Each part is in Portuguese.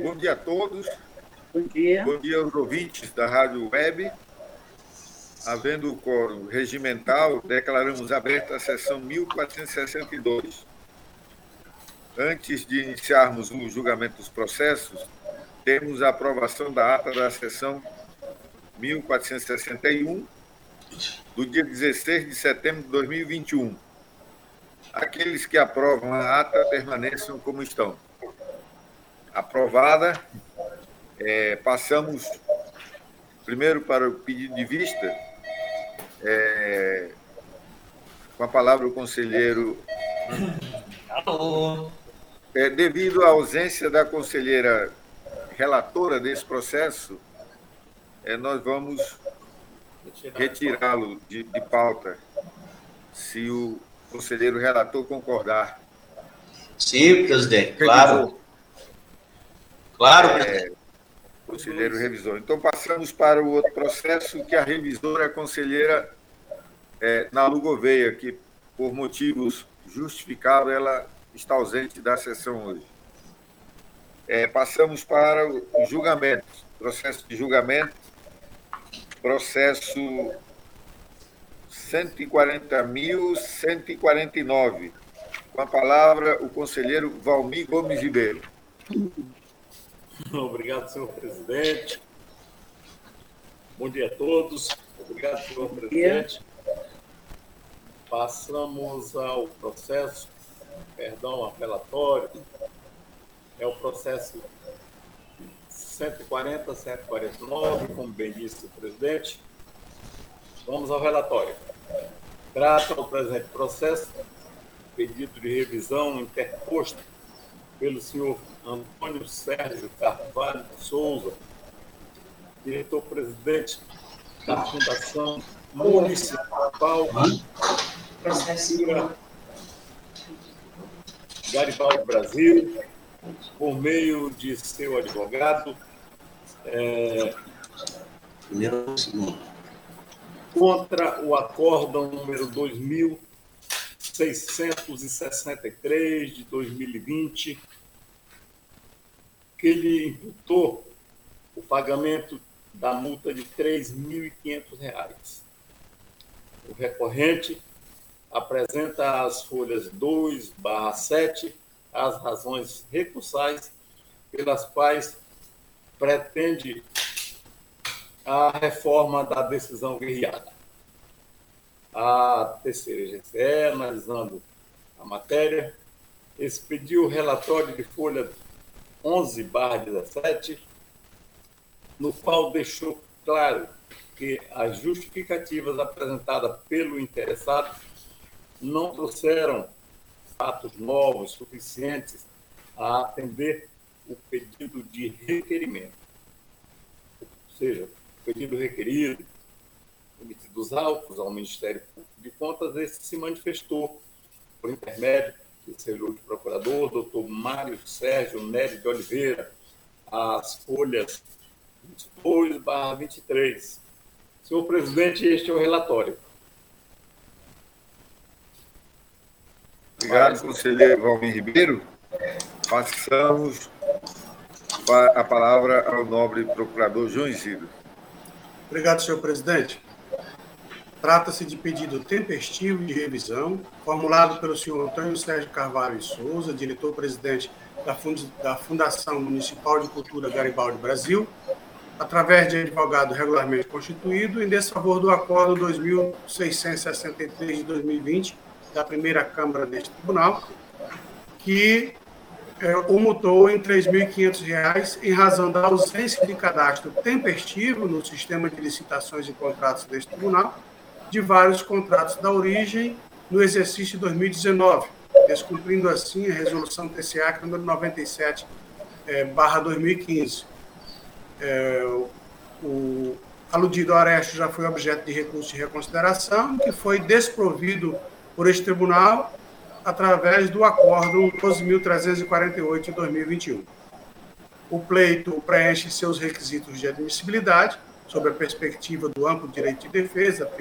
Bom dia a todos. Bom dia. Bom dia aos ouvintes da Rádio Web. Havendo o quórum regimental, declaramos aberta a sessão 1462. Antes de iniciarmos o julgamento dos processos, temos a aprovação da ata da sessão 1461, do dia 16 de setembro de 2021. Aqueles que aprovam a ata permaneçam como estão. Aprovada. É, passamos primeiro para o pedido de vista. É, com a palavra o conselheiro. Alô. É, devido à ausência da conselheira relatora desse processo, é, nós vamos retirá-lo de, de pauta, se o conselheiro relator concordar. Sim, presidente, claro. Claro, É, conselheiro revisor. Então, passamos para o outro processo, que a revisora é a conselheira é, Nalu Gouveia, que, por motivos justificáveis, ela está ausente da sessão hoje. É, passamos para o julgamento, processo de julgamento, processo 140.149. Com a palavra, o conselheiro Valmir Gomes Ribeiro. Obrigado, senhor presidente. Bom dia a todos. Obrigado, senhor presidente. Passamos ao processo, perdão, apelatório. É o processo 140, 149, como bem disse o presidente. Vamos ao relatório. Trata o presente processo, pedido de revisão interposto pelo senhor Antônio Sérgio Carvalho Souza, diretor-presidente da Fundação Municipal Garibaldi Brasil, por meio de seu advogado, é, contra o acórdão número 2663 de 2020, que lhe imputou o pagamento da multa de R$ 3.500. O recorrente apresenta as folhas 2 barra 7 as razões recursais pelas quais pretende a reforma da decisão guerreada. A terceira GCE, analisando a matéria, expediu o relatório de folha 11 17, no qual deixou claro que as justificativas apresentadas pelo interessado não trouxeram fatos novos suficientes a atender o pedido de requerimento. Ou seja, o pedido requerido, emitidos autos ao Ministério Público de Contas, esse se manifestou por intermédio seu ilustre procurador, doutor Mário Sérgio Nery de Oliveira, as folhas 22 barra 23. Senhor presidente, este é o relatório. Obrigado, conselheiro Valmir Ribeiro. Passamos pa- a palavra ao nobre procurador João Isidro. Obrigado, senhor presidente. Trata-se de pedido tempestivo de revisão, formulado pelo senhor Antônio Sérgio Carvalho e Souza, diretor-presidente da Fund- da Fundação Municipal de Cultura Garibaldi Brasil, através de advogado regularmente constituído, em desfavor do Acordo 2663 de 2020 da primeira Câmara deste Tribunal, que é, o multou em R$ 3.500 em razão da ausência de cadastro tempestivo no sistema de licitações e contratos deste tribunal de vários contratos da origem no exercício de 2019, descumprindo assim a resolução TCA número 97 é, 2015. É, o aludido Aresto já foi objeto de recurso de reconsideração, que foi desprovido por este tribunal através do Acórdão 12.348 de 2021. O pleito preenche seus requisitos de admissibilidade, sob a perspectiva do amplo direito de defesa, a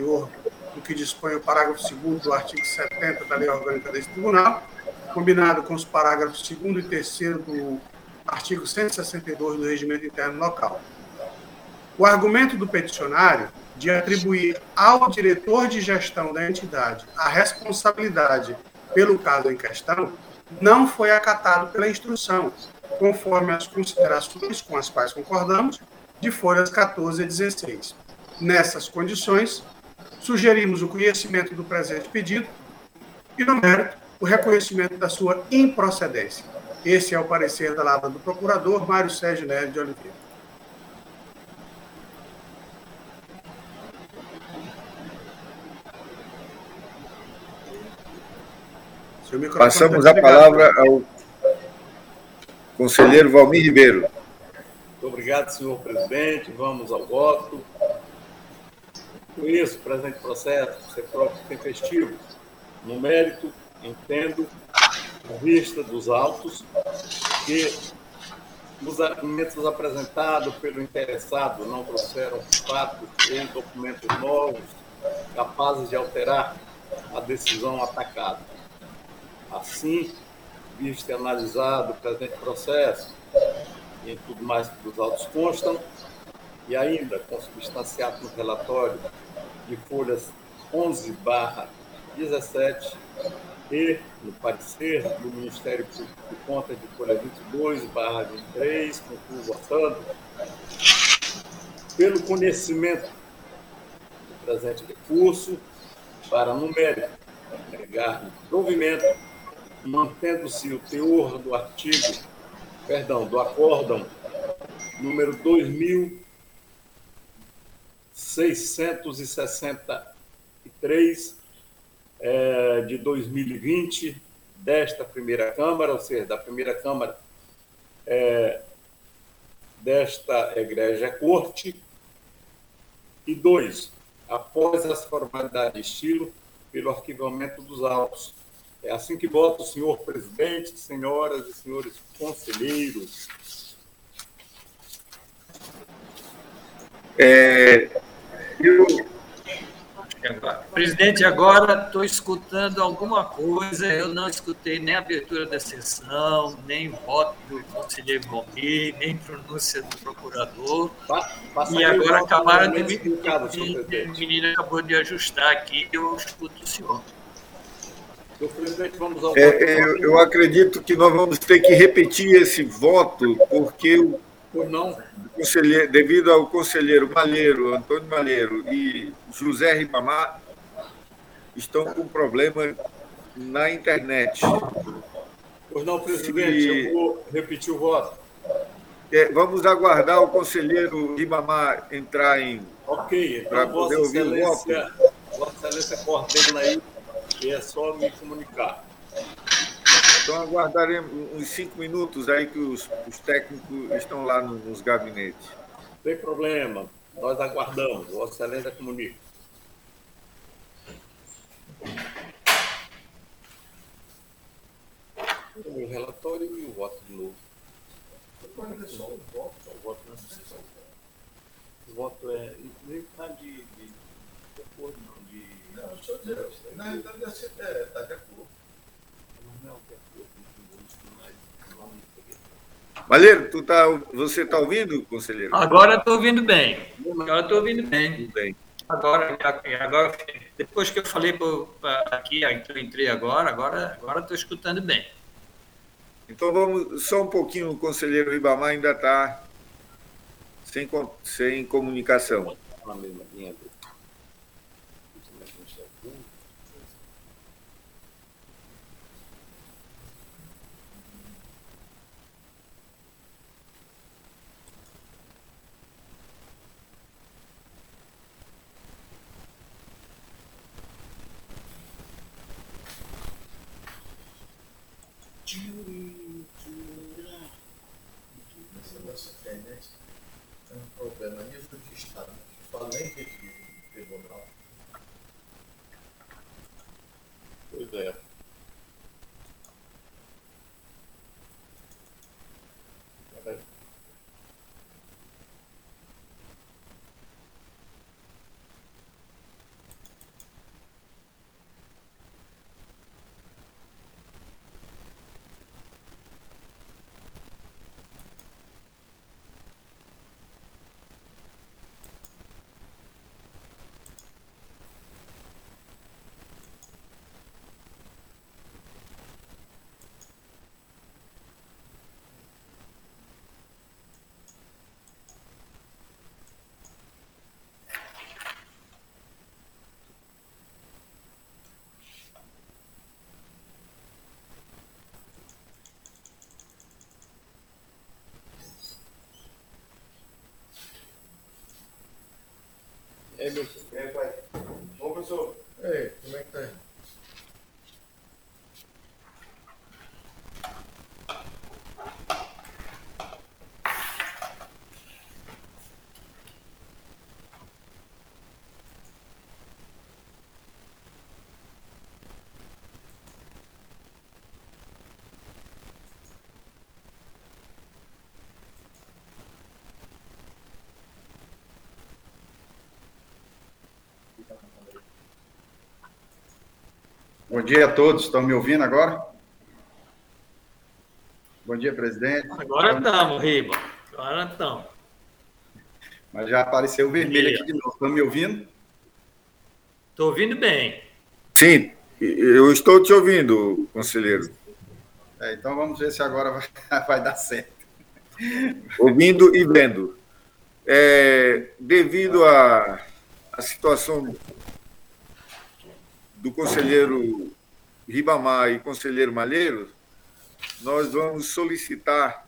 do que dispõe o parágrafo 2 do artigo 70 da Lei Orgânica deste Tribunal, combinado com os parágrafos 2 e 3 do artigo 162 do Regimento Interno Local. O argumento do peticionário de atribuir ao diretor de gestão da entidade a responsabilidade pelo caso em questão não foi acatado pela instrução, conforme as considerações com as quais concordamos, de folhas 14 a 16. Nessas condições, sugerimos o conhecimento do presente pedido e, no mérito, o reconhecimento da sua improcedência. Esse é o parecer da lata do procurador Mário Sérgio Nery de Oliveira. Passamos a palavra ao conselheiro Valmir Ribeiro. Obrigado, senhor presidente. Vamos ao voto. Com isso, presente processo ser próprio tempestivo. No mérito, entendo, à vista dos autos, que os argumentos apresentados pelo interessado não trouxeram fatos ou documentos novos capazes de alterar a decisão atacada. Assim, visto e analisado o presente processo e tudo mais que os autos constam, e ainda consubstanciado no relatório de folhas 11 barra 17 e no parecer do Ministério Público de Contas de folha 22 barra 23, concluo votando, pelo conhecimento do presente recurso, para, no mérito, negar provimento mantendo-se o teor do artigo, perdão, do acórdão número 2663 é, de 2020 desta primeira Câmara, ou seja, da primeira Câmara é, desta Egrégia Corte, e dois, após as formalidades de estilo, pelo arquivamento dos autos, é assim que vota o senhor presidente, senhoras e senhores conselheiros. É, eu... Presidente, agora estou escutando alguma coisa, eu não escutei nem a abertura da sessão, nem voto do conselheiro Bombi, nem pronúncia do procurador. Passa e agora acabaram de me. O menino acabou de ajustar aqui, eu escuto o senhor. É, é, eu, acredito que nós vamos ter que repetir esse voto, porque o. Conselheiro, devido ao conselheiro Malheiro, Antônio Malheiro e José Ribamar, estão com problema na internet. Pois não, presidente, Se... eu vou repetir o voto. É, vamos aguardar o conselheiro Ribamar entrar em. Ok, então, para poder ouvir o voto. Vossa Excelência coordena aí e é só me comunicar. Então aguardaremos uns cinco minutos aí que os, os técnicos estão lá no, nos gabinetes. Sem problema, nós aguardamos. Vossa Excelência comunica. O relatório e o voto de novo. O voto, só o voto. O é. Nem está de acordo, não. Não, deixa eu dizer, na realidade é, está de acordo. Malheiro, tu tá, você está ouvindo, conselheiro? Agora estou ouvindo bem. Agora estou ouvindo bem. bem. Agora, agora, depois que eu falei pra, aqui, eu entrei agora, agora agora estou escutando bem. Então vamos só um pouquinho, o conselheiro Ribamar ainda está sem, sem comunicação. Na mesma linha É, Julie. Meu... É, pai. Ô, professor. Ei, como é que tá? Bom dia a todos. Estão me ouvindo agora? Bom dia, presidente. Agora estamos, Riba. Agora estamos. Mas já apareceu o vermelho aqui de novo. Estão me ouvindo? Estou ouvindo bem. Sim, eu estou te ouvindo, conselheiro. É, então vamos ver se agora vai, vai dar certo. Ouvindo e vendo. É, devido à situação do conselheiro Ribamar e conselheiro Malheiro, nós vamos solicitar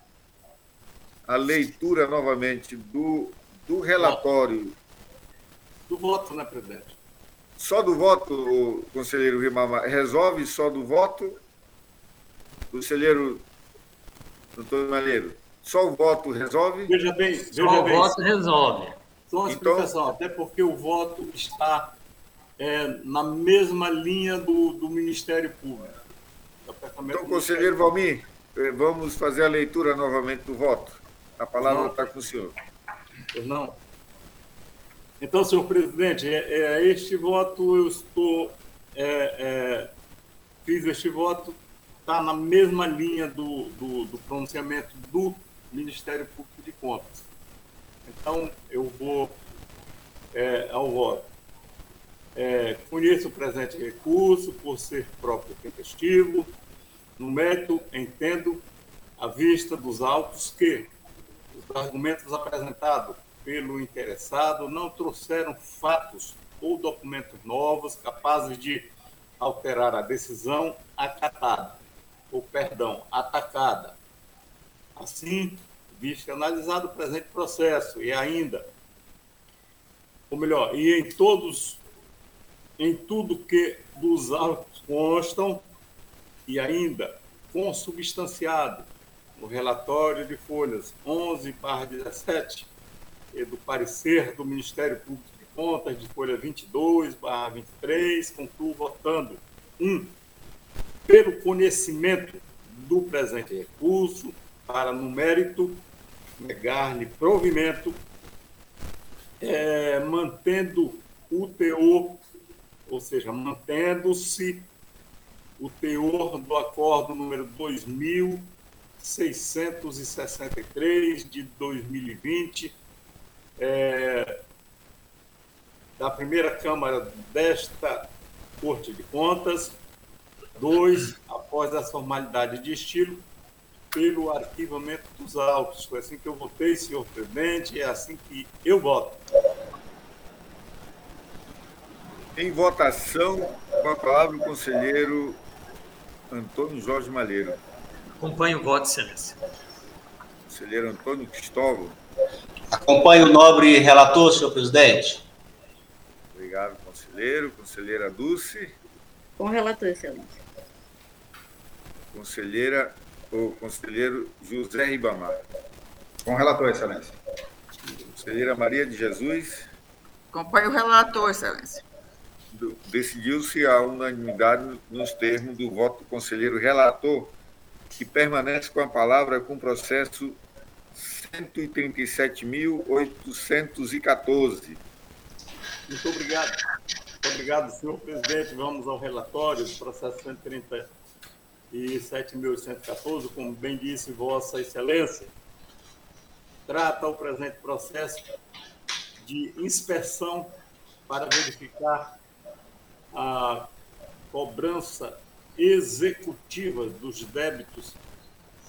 a leitura novamente do, do relatório. Do voto, né, presidente? Só do voto, conselheiro Ribamar. Resolve só do voto? Conselheiro doutor Malheiro, só o voto resolve? Veja bem, veja só bem. o voto resolve. Só uma então, explicação, até porque o voto está é, na mesma linha do, do Ministério Público. Então, conselheiro Valmir, eh, vamos fazer a leitura novamente do voto. A palavra está com o senhor. Não. Então, senhor presidente, é, é, este voto eu estou. É, é fiz este voto, está na mesma linha do, do, do pronunciamento do Ministério Público de Contas. Então, eu vou é, ao voto. É, conheço o presente recurso por ser próprio tempestivo. No mérito, entendo, à vista dos autos, que os argumentos apresentados pelo interessado não trouxeram fatos ou documentos novos capazes de alterar a decisão acatada, ou perdão, atacada. Assim, visto analisado o presente processo e ainda, ou melhor, e em todos em tudo que dos autos constam e ainda consubstanciado no relatório de folhas 11 para 17 e do parecer do Ministério Público de Contas de folha 22 barra 23, concluo votando 1. Um, pelo conhecimento do presente recurso, para no mérito negar-lhe provimento, é, mantendo o teor ou seja, mantendo-se o teor do acordo número 2663 de 2020, é, da primeira Câmara desta Corte de Contas. Dois, após a formalidade de estilo, pelo arquivamento dos autos. Foi assim que eu votei, senhor presidente, é assim que eu voto. Em votação, com a palavra o conselheiro Antônio Jorge Malheiro. Acompanho o voto, excelência. Conselheiro Antônio Cristóvão. Acompanho o nobre relator, senhor presidente. Obrigado, conselheiro. Conselheira Dulce. Com relator, excelência. Conselheira, o conselheiro José Ribamar. Com relator, excelência. Conselheira Maria de Jesus. Acompanho o relator, excelência decidiu-se a unanimidade nos termos do voto do conselheiro relator, que permanece com a palavra com o processo 137.814. Muito obrigado. Muito obrigado, senhor presidente. Vamos ao relatório do processo 137.814, como bem disse Vossa Excelência. Trata o presente processo de inspeção para verificar a cobrança executiva dos débitos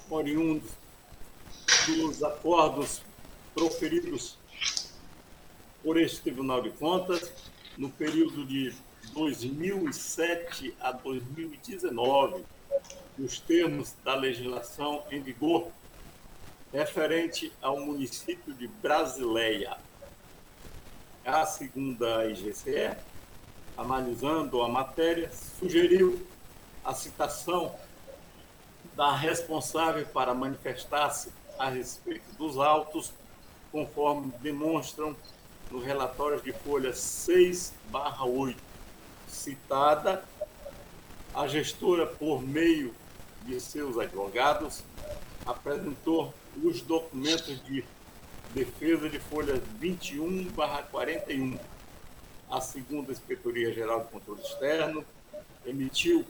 oriundos dos acordos proferidos por este Tribunal de Contas no período de 2007 a 2019, nos termos da legislação em vigor referente ao município de Brasileia. A segunda IGCE, analisando a matéria, sugeriu a citação da responsável para manifestar-se a respeito dos autos, conforme demonstram no relatório de folha 6/8, citada a gestora por meio de seus advogados apresentou os documentos de defesa de folha 21/41. A segunda Inspetoria Geral de Controle Externo emitiu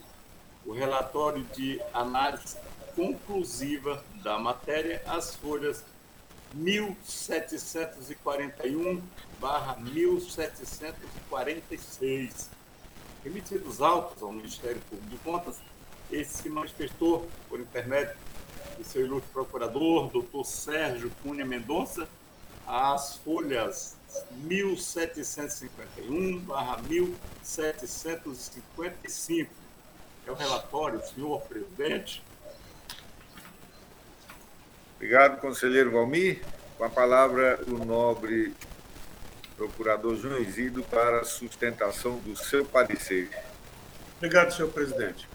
o relatório de análise conclusiva da matéria, as folhas 1741 1746. Emitidos autos ao Ministério Público de Contas, esse se manifestou por intermédio do seu ilustre procurador, doutor Sérgio Cunha Mendonça, as folhas 1751 1755. É o relatório, senhor presidente. Obrigado, conselheiro Valmir. Com a palavra, o nobre procurador João Isidro para a sustentação do seu parecer. Obrigado, senhor presidente.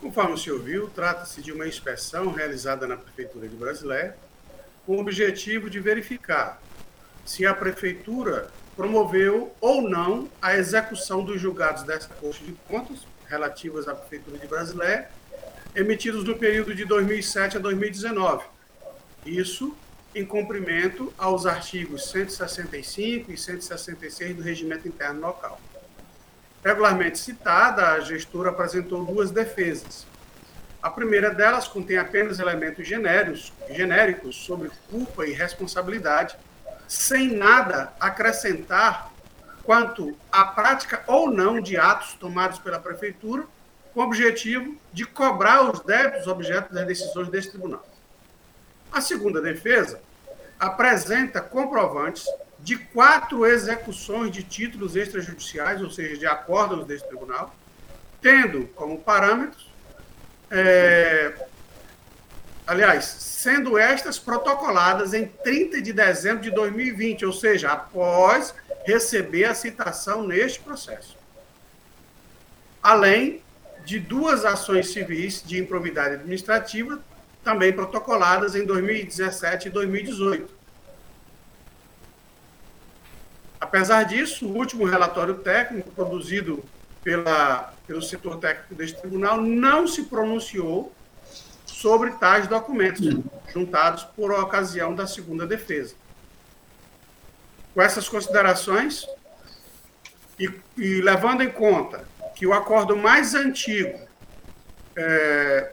Conforme o senhor viu, trata-se de uma inspeção realizada na Prefeitura de Brasileia com o objetivo de verificar se a Prefeitura promoveu ou não a execução dos julgados dessa Corte de Contas relativas à Prefeitura de Brasileia, emitidos no período de 2007 a 2019. Isso em cumprimento aos artigos 165 e 166 do Regimento Interno Local. Regularmente citada, a gestora apresentou duas defesas. A primeira delas contém apenas elementos genéricos, genéricos sobre culpa e responsabilidade, sem nada acrescentar quanto à prática ou não de atos tomados pela Prefeitura, com o objetivo de cobrar os débitos objeto das decisões desse tribunal. A segunda defesa apresenta comprovantes de quatro execuções de títulos extrajudiciais, ou seja, de acordos desse tribunal, tendo como parâmetros, é, aliás, sendo estas protocoladas em 30 de dezembro de 2020, ou seja, após receber a citação neste processo. Além de duas ações civis de improbidade administrativa, também protocoladas em 2017 e 2018 Apesar disso, o último relatório técnico produzido pela, pelo setor técnico deste tribunal não se pronunciou sobre tais documentos juntados por ocasião da segunda defesa. Com essas considerações, e, e levando em conta que o acordo mais antigo é,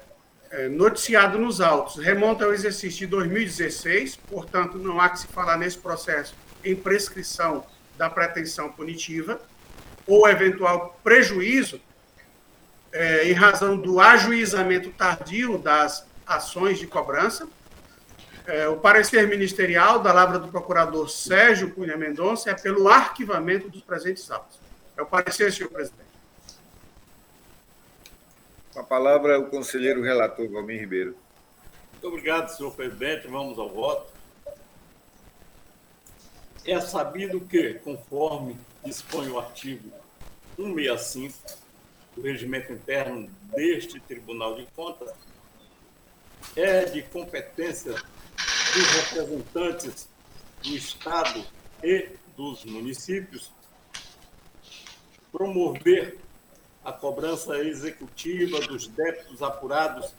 é, noticiado nos autos remonta ao exercício de 2016, portanto, não há que se falar nesse processo em prescrição da pretensão punitiva ou eventual prejuízo é, em razão do ajuizamento tardio das ações de cobrança. É, o parecer ministerial da Lavra do Procurador Sérgio Cunha Mendonça é pelo arquivamento dos presentes autos. É o parecer, senhor presidente. Com a palavra, o conselheiro relator Valmir Ribeiro. Muito obrigado, senhor presidente. Vamos ao voto. É sabido que, conforme dispõe o artigo 165 do regimento interno deste Tribunal de Contas, é de competência dos representantes do Estado e dos municípios promover a cobrança executiva dos débitos apurados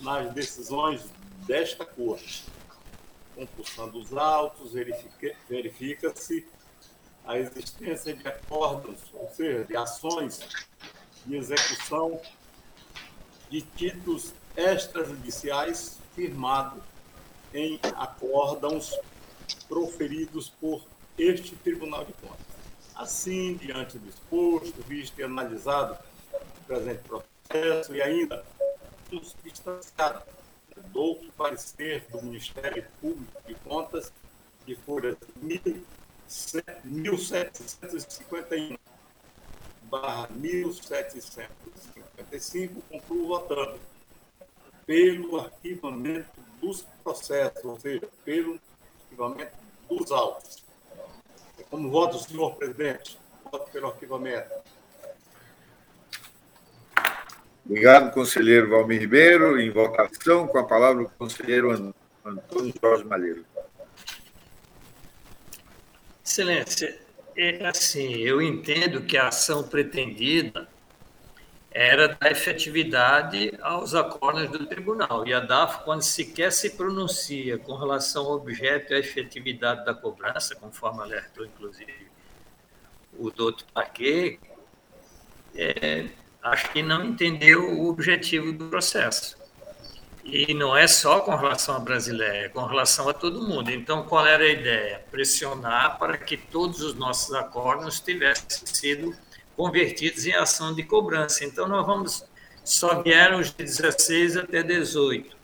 nas decisões desta Corte. Compulsão dos autos, verifica-se a existência de acordos, ou seja, de ações de execução de títulos extrajudiciais firmados em acórdãos proferidos por este Tribunal de Contas. Assim, diante do exposto, visto e analisado o presente processo e ainda substanciado dou o parecer do Ministério Público de Contas de folha 1751 barra 1755, concluo votando pelo arquivamento dos processos, ou seja, pelo arquivamento dos autos. Como voto, senhor presidente? Voto pelo arquivamento. Obrigado, conselheiro Valmir Ribeiro. Em votação, com a palavra o conselheiro Antônio Jorge Malheiro. Excelência, é assim, eu entendo que a ação pretendida era dar efetividade aos acordos do tribunal. E a DAF, quando sequer se pronuncia com relação ao objeto e à efetividade da cobrança, conforme alertou, inclusive, o doutor Paquet, é, acho que não entendeu o objetivo do processo. E não é só com relação à brasileira, é com relação a todo mundo. Então, qual era a ideia? Pressionar para que todos os nossos acordos tivessem sido convertidos em ação de cobrança. Então, nós vamos. Só vieram os de 16 até 18.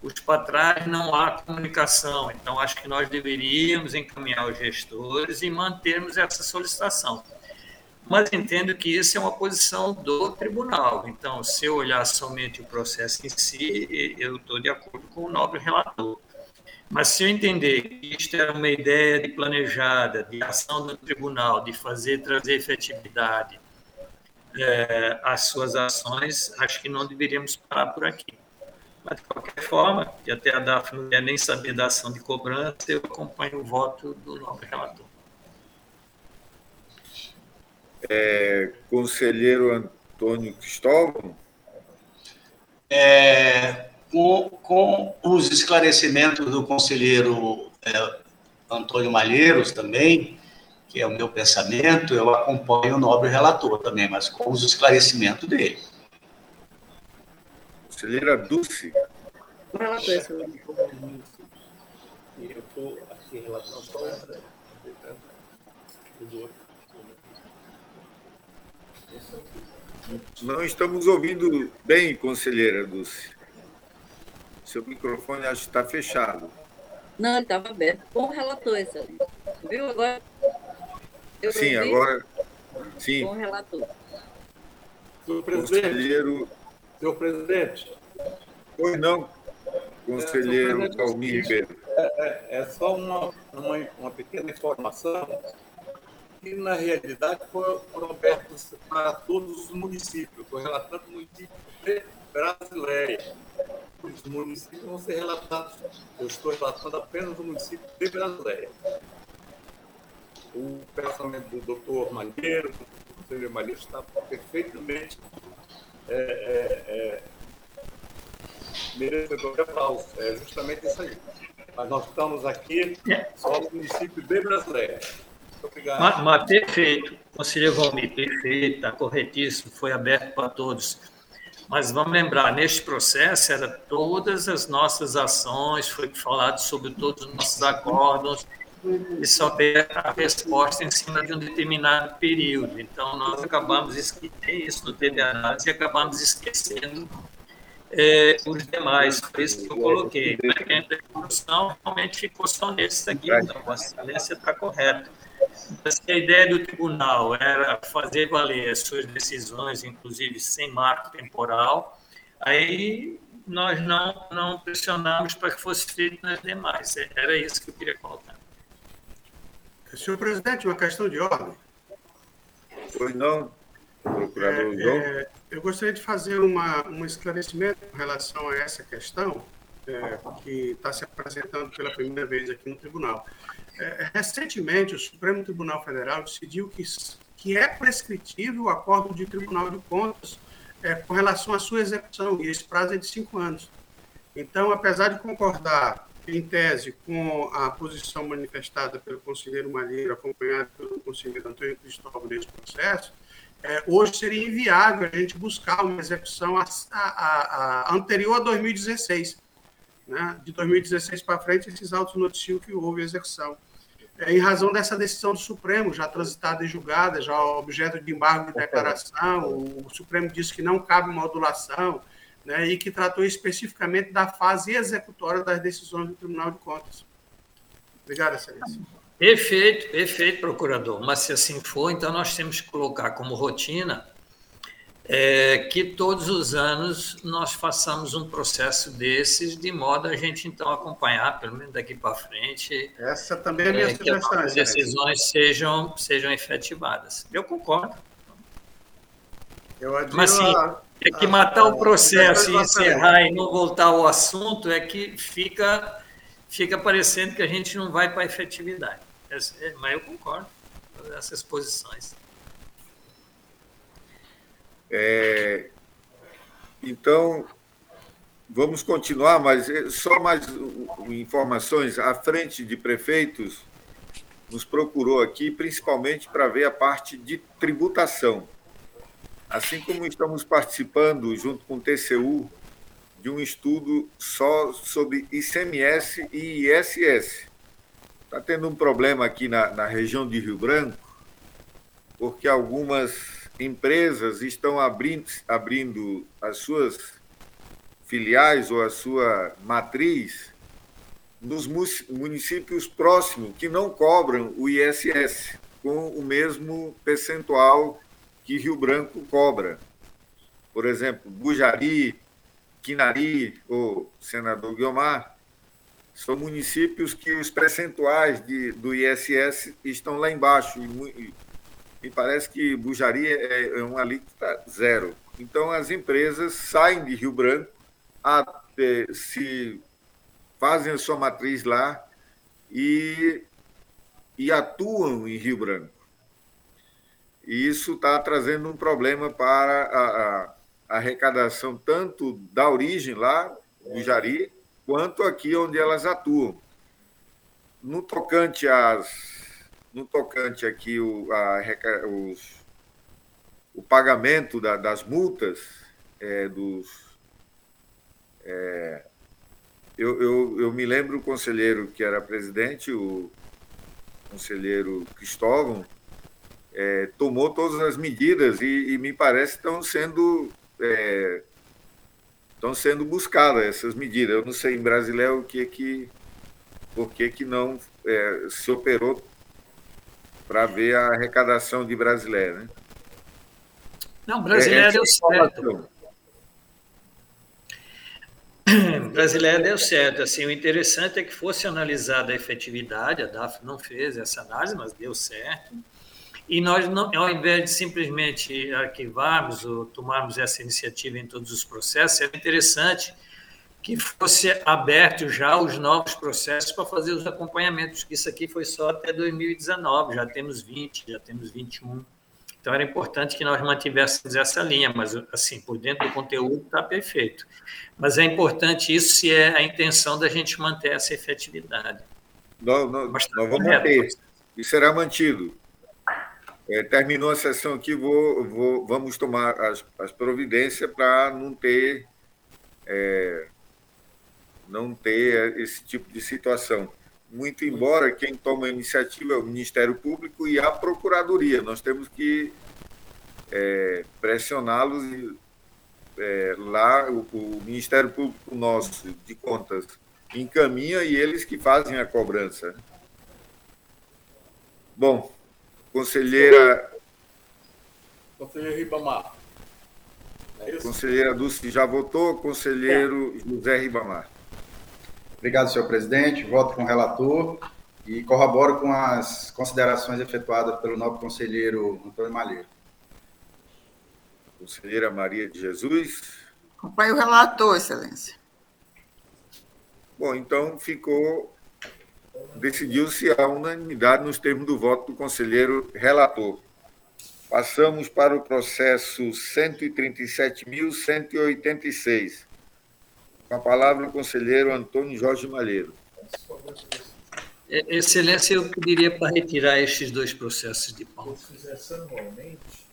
Os para trás não há comunicação. Então, acho que nós deveríamos encaminhar os gestores e mantermos essa solicitação. Mas entendo que isso é uma posição do tribunal. Então, se eu olhar somente o processo em si, eu estou de acordo com o nobre relator. Mas se eu entender que isto era uma ideia de planejada, de ação do tribunal, de fazer trazer efetividade é, às suas ações, acho que não deveríamos parar por aqui. Mas, de qualquer forma, e até a DAF não quer nem saber da ação de cobrança, eu acompanho o voto do nobre relator. É, conselheiro Antônio Cristóvão. É, com, com os esclarecimentos do conselheiro é, Antônio Malheiros também, que é o meu pensamento, eu acompanho o nobre relator também, mas com os esclarecimentos dele. Conselheira Dulce. Relator, senhor. Eu estou aqui em relação Não estamos ouvindo bem, conselheira Dulce. Seu microfone acho que está fechado. Não, ele estava aberto. Com o relator, excelente. Viu agora? Eu sim, ouvi? agora. Sim. Com o relator. Senhor presidente. Conselheiro. Senhor presidente. Pois não, conselheiro É, Calmir Ribeiro. É, é, é só uma, uma, uma pequena informação que, na realidade, foram, abertos para todos os municípios. Estou relatando o município de Brasileia. Os municípios vão ser relatados. Eu estou relatando apenas o município de Brasileia. O pensamento do doutor Malheiro, do conselheiro Malheiro, está perfeitamente é, é, é, merecedor de aplauso. É justamente isso aí. Mas nós estamos aqui só no município de Brasileia. Obrigado. Mas, mas perfeito, conselheiro Valmir, perfeito, está corretíssimo, foi aberto para todos. Mas vamos lembrar, neste processo, era todas as nossas ações, foi falado sobre todos os nossos acordos, e só ter a resposta em cima de um determinado período. Então, nós acabamos esquecendo isso no TD Análise e acabamos esquecendo é, os demais, por isso que eu coloquei. Mas a discussão realmente ficou só nesses aqui, então, a excelência está correta. Mas se a ideia do tribunal era fazer valer as suas decisões, inclusive sem marco temporal, aí nós não, não pressionamos para que fosse feito nas demais. Era isso que eu queria colocar. Senhor presidente, uma questão de ordem. Pois não, procurador João. É, eu gostaria de fazer uma, um esclarecimento com relação a essa questão, é, que está se apresentando pela primeira vez aqui no tribunal. É, recentemente, o Supremo Tribunal Federal decidiu que, que é prescritível o acordo de Tribunal de Contas é, com relação à sua execução, e esse prazo é de cinco anos. Então, apesar de concordar, em tese, com a posição manifestada pelo conselheiro Malheiro, acompanhado pelo conselheiro Antônio Cristóvão nesse processo, é, hoje seria inviável a gente buscar uma execução a, a, a anterior a 2016. Né? De 2016 para frente, esses autos noticiam que houve execução. É, em razão dessa decisão do Supremo, já transitada e julgada, já objeto de embargo de declaração, o Supremo disse que não cabe modulação, né, e que tratou especificamente da fase executória das decisões do Tribunal de Contas. Obrigado, Excelência. Perfeito, perfeito, procurador. Mas se assim for, então nós temos que colocar como rotina é que todos os anos nós façamos um processo desses, de modo a gente então acompanhar, pelo menos daqui para frente. Essa também é a minha é, sugestão. Que as decisões sejam, sejam efetivadas. Eu concordo. Eu Mas sim, é que matar o processo e encerrar e não voltar ao assunto é que fica, fica parecendo que a gente não vai para a efetividade. É, mas eu concordo com essas posições. É, então, vamos continuar, mas é, só mais informações. A frente de prefeitos nos procurou aqui, principalmente para ver a parte de tributação. Assim como estamos participando, junto com o TCU, de um estudo só sobre ICMS e ISS. Está tendo um problema aqui na, na região de Rio Branco, porque algumas empresas estão abrindo, abrindo as suas filiais ou a sua matriz nos municípios próximos que não cobram o ISS com o mesmo percentual que Rio Branco cobra. Por exemplo, Bujari, Quinari ou Senador Guiomar são municípios que os percentuais de, do ISS estão lá embaixo e, me parece que Bujari é, é uma alíquota zero. Então, as empresas saem de Rio Branco, a, se fazem a sua matriz lá e, e atuam em Rio Branco. E isso está trazendo um problema para a, a, arrecadação tanto da origem lá, Bujari, quanto aqui onde elas atuam. No tocante às no tocante aqui o, a, os, o pagamento da, das multas é, dos. É, eu, eu, eu me lembro o conselheiro que era presidente, o conselheiro Cristóvão, é, tomou todas as medidas e, e me parece estão sendo é, estão sendo buscadas essas medidas. Eu não sei em Brasileiro o que que por que, que não é, se operou para ver a arrecadação de brasileiro, né? Não, brasileiro é, deu certo. Brasileiro deu certo. Assim, o interessante é que fosse analisada a efetividade, a DAF não fez essa análise, mas deu certo. E nós, não, ao invés de simplesmente arquivarmos ou tomarmos essa iniciativa em todos os processos, é interessante que fosse aberto já os novos processos para fazer os acompanhamentos, que isso aqui foi só até 2019, já temos 20, já temos 21. Então era importante que nós mantivéssemos essa linha, mas assim, por dentro do conteúdo está perfeito. Mas é importante isso se é a intenção da gente manter essa efetividade. Nós, nós, nós vamos manter, e será mantido. É, terminou a sessão aqui, vou, vou, vamos tomar as, as providências para não ter é, não ter esse tipo de situação. Muito embora quem toma a iniciativa é o Ministério Público e a Procuradoria. Nós temos que é, pressioná-los é, lá, o, o, Ministério Público nosso de contas encaminha e eles que fazem a cobrança. Bom, conselheira. Conselheiro Ribamar. É conselheira Dulce já votou, conselheiro é. José Ribamar. Obrigado, senhor presidente. Voto com o relator e corroboro com as considerações efetuadas pelo novo conselheiro Antônio Malheiro. Conselheira Maria de Jesus. Acompanhe o relator, excelência. Bom, então ficou. Decidiu-se a unanimidade nos termos do voto do conselheiro relator. Passamos para o processo 137.186 com a palavra o conselheiro Antônio Jorge Malheiro. É, excelência, eu pediria para retirar estes dois processos de pauta. Se fizesse anualmente,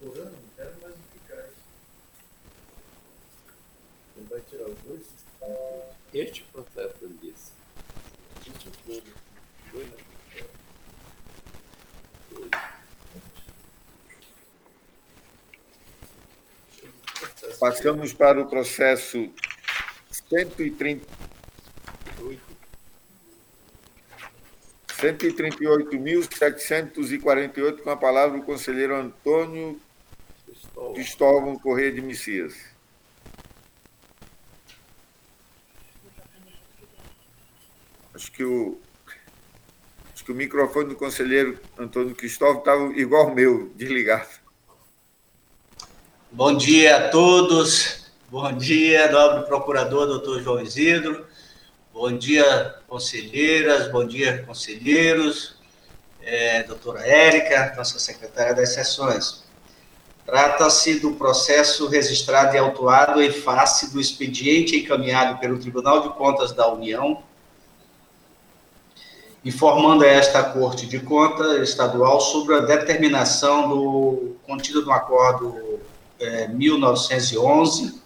por ano, era mais eficaz. Ele vai tirar os dois? Este processo, ele disse. Este foi dois, Passamos para o processo 130. 138.748, com a palavra o conselheiro Antônio Cristóvão Correia de Messias. Acho que o, acho que o microfone do conselheiro Antônio Cristóvão estava igual ao meu, desligado. Bom dia a todos. Bom dia, nobre procurador, doutor João Isidro. Bom dia, conselheiras. Bom dia, conselheiros. É, doutora Érica, nossa secretária das sessões. Trata-se do processo registrado e autuado em face do expediente encaminhado pelo Tribunal de Contas da União, informando a esta Corte de Contas Estadual sobre a determinação do contido no acordo é, 1911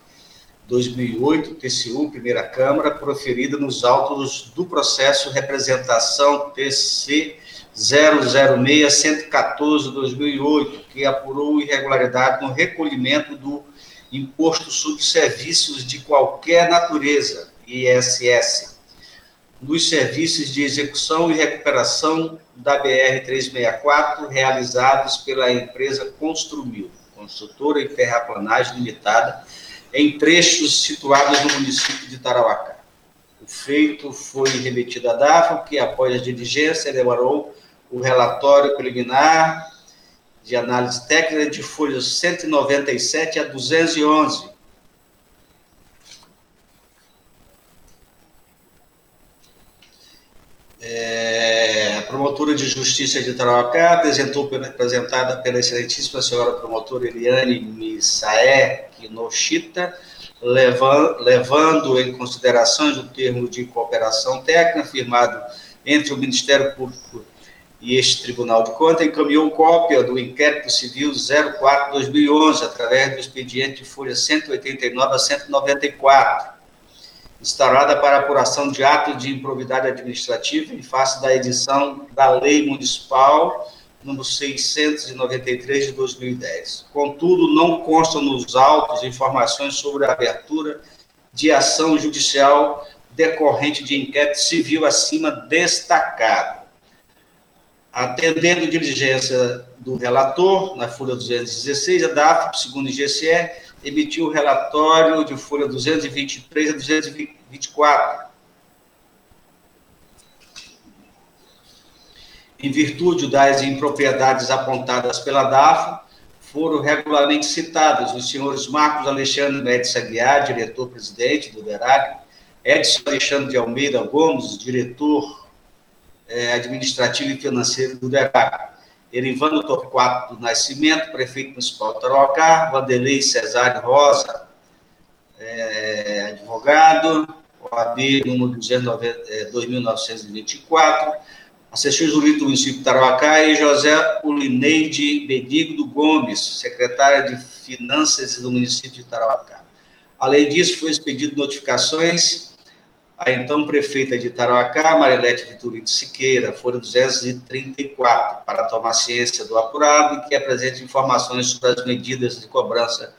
2008, TCU, Primeira Câmara, proferida nos autos do processo representação TC 006-114-2008, que apurou irregularidade no recolhimento do Imposto sobre Serviços de Qualquer Natureza, ISS, dos serviços de execução e recuperação da BR-364 realizados pela empresa Construmil, construtora e terraplanagem limitada, em trechos situados no município de Tarauacá. O feito foi remetido à DAFA, que, após a diligência, elaborou o relatório preliminar de análise técnica de folhas 197 a 211. É, a promotora de justiça de Tarauacá apresentou, apresentada pela excelentíssima senhora promotora Eliane Misaé Kinoshita, levando, levando em consideração o termo de cooperação técnica firmado entre o Ministério Público e este Tribunal de Contas encaminhou cópia do inquérito civil 04-2011, através do expediente de folha 189 a 194, instaurada para apuração de atos de improvidade administrativa em face da edição da Lei Municipal número 693 de 2010. Contudo, não constam nos autos informações sobre a abertura de ação judicial decorrente de inquérito civil acima destacado atendendo diligência do relator, na folha 216, a DAF, segundo o IGCE, emitiu o relatório de folha 223 a 224. Em virtude das impropriedades apontadas pela DAF, foram regularmente citados os senhores Marcos Alexandre Médici Aguiar, diretor-presidente do DERAG, Edson Alexandre de Almeida Gomes, diretor é, administrativo e financeiro do DECAC. Erivando Torquato do Nascimento, prefeito municipal de Tarauacá, Vanderlei Cesário Rosa, é, advogado, OAB número 290, é, 2924, assessor jurídico do município de Tarauacá e José Ulineide Benigno Gomes, secretária de Finanças do município de Tarauacá. Além disso, foi expedido notificações a então prefeita de Tarauacá, Marilete Vitorino Siqueira, foram 234, para tomar ciência do apurado e que apresente informações sobre as medidas de cobrança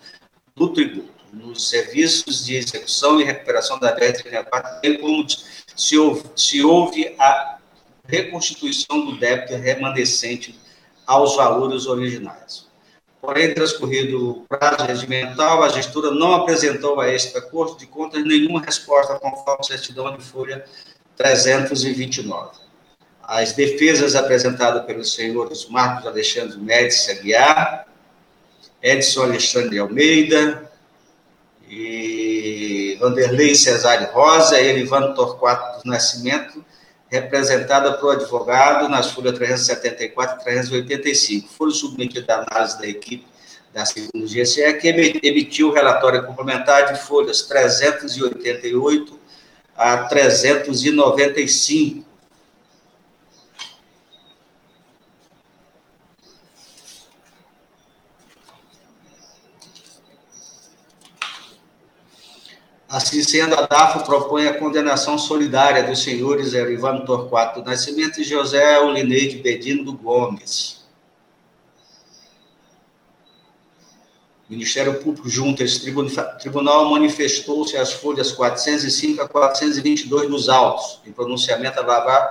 do tributo nos serviços de execução e recuperação da BR-34, bem como se houve, se houve a reconstituição do débito remanescente aos valores originais. Porém, transcorrido o prazo regimental, a gestora não apresentou a esta Corte de Contas nenhuma resposta conforme certidão de folha 329. As defesas apresentadas pelos senhores Marcos Alexandre Médici Aguiar, Edson Alexandre Almeida, e Vanderlei Cesário Rosa e Elivano Torquato do Nascimento, representada por advogado nas folhas 374 e 385. Foram submetidas à análise da equipe da segunda GCE, que emitiu o relatório complementar de folhas 388 a 395 Assim sendo, a DAFO propõe a condenação solidária dos senhores Erivano Torquato do Nascimento e José Olineide Bedino Gomes. O Ministério Público, junto a esse tribunal, manifestou-se as folhas 405 a 422 dos autos, em pronunciamento a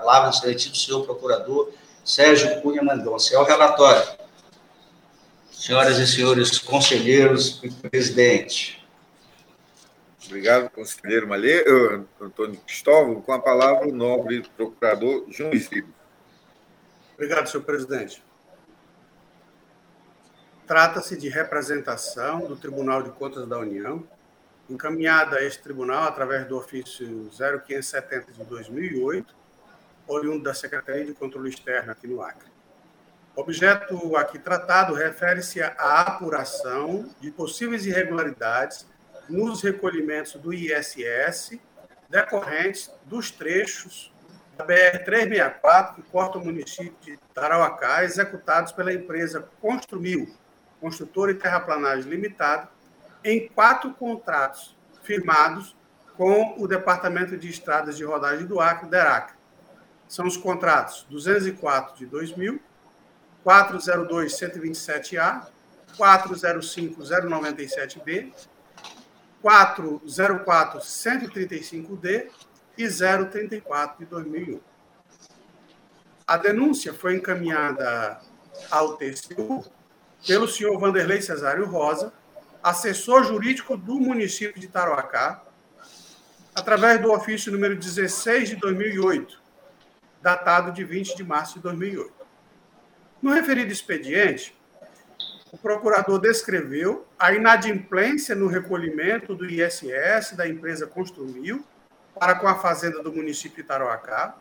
lavra seletivo do senhor procurador Sérgio Cunha Mendonça. É o relatório. senhoras e senhores conselheiros e presidente. Obrigado, conselheiro Malheiro, Antônio Cristóvão. Com a palavra, o nobre procurador Isidro. Obrigado, senhor presidente. Trata-se de representação do Tribunal de Contas da União, encaminhada a este tribunal através do ofício 0570 de 2008, oriundo da Secretaria de Controle Externo aqui no Acre. O objeto aqui tratado refere-se à apuração de possíveis irregularidades nos recolhimentos do ISS decorrentes dos trechos da BR-364 que corta o município de Tarauacá, executados pela empresa Construmil, Construtora e Terraplanagem Limitada, em quatro contratos firmados com o Departamento de Estradas de Rodagem do Acre, DERAC. São os contratos 204 de 2000, 402 127A, 405 097B, 404 135D e 034 de 2001. A denúncia foi encaminhada ao TCU pelo senhor Vanderlei Cesário Rosa, assessor jurídico do município de Tarouacá, através do ofício número 16 de 2008, datado de 20 de março de 2008. No referido expediente, o procurador descreveu a inadimplência no recolhimento do ISS da empresa Construmil para com a fazenda do município de Tarouacá,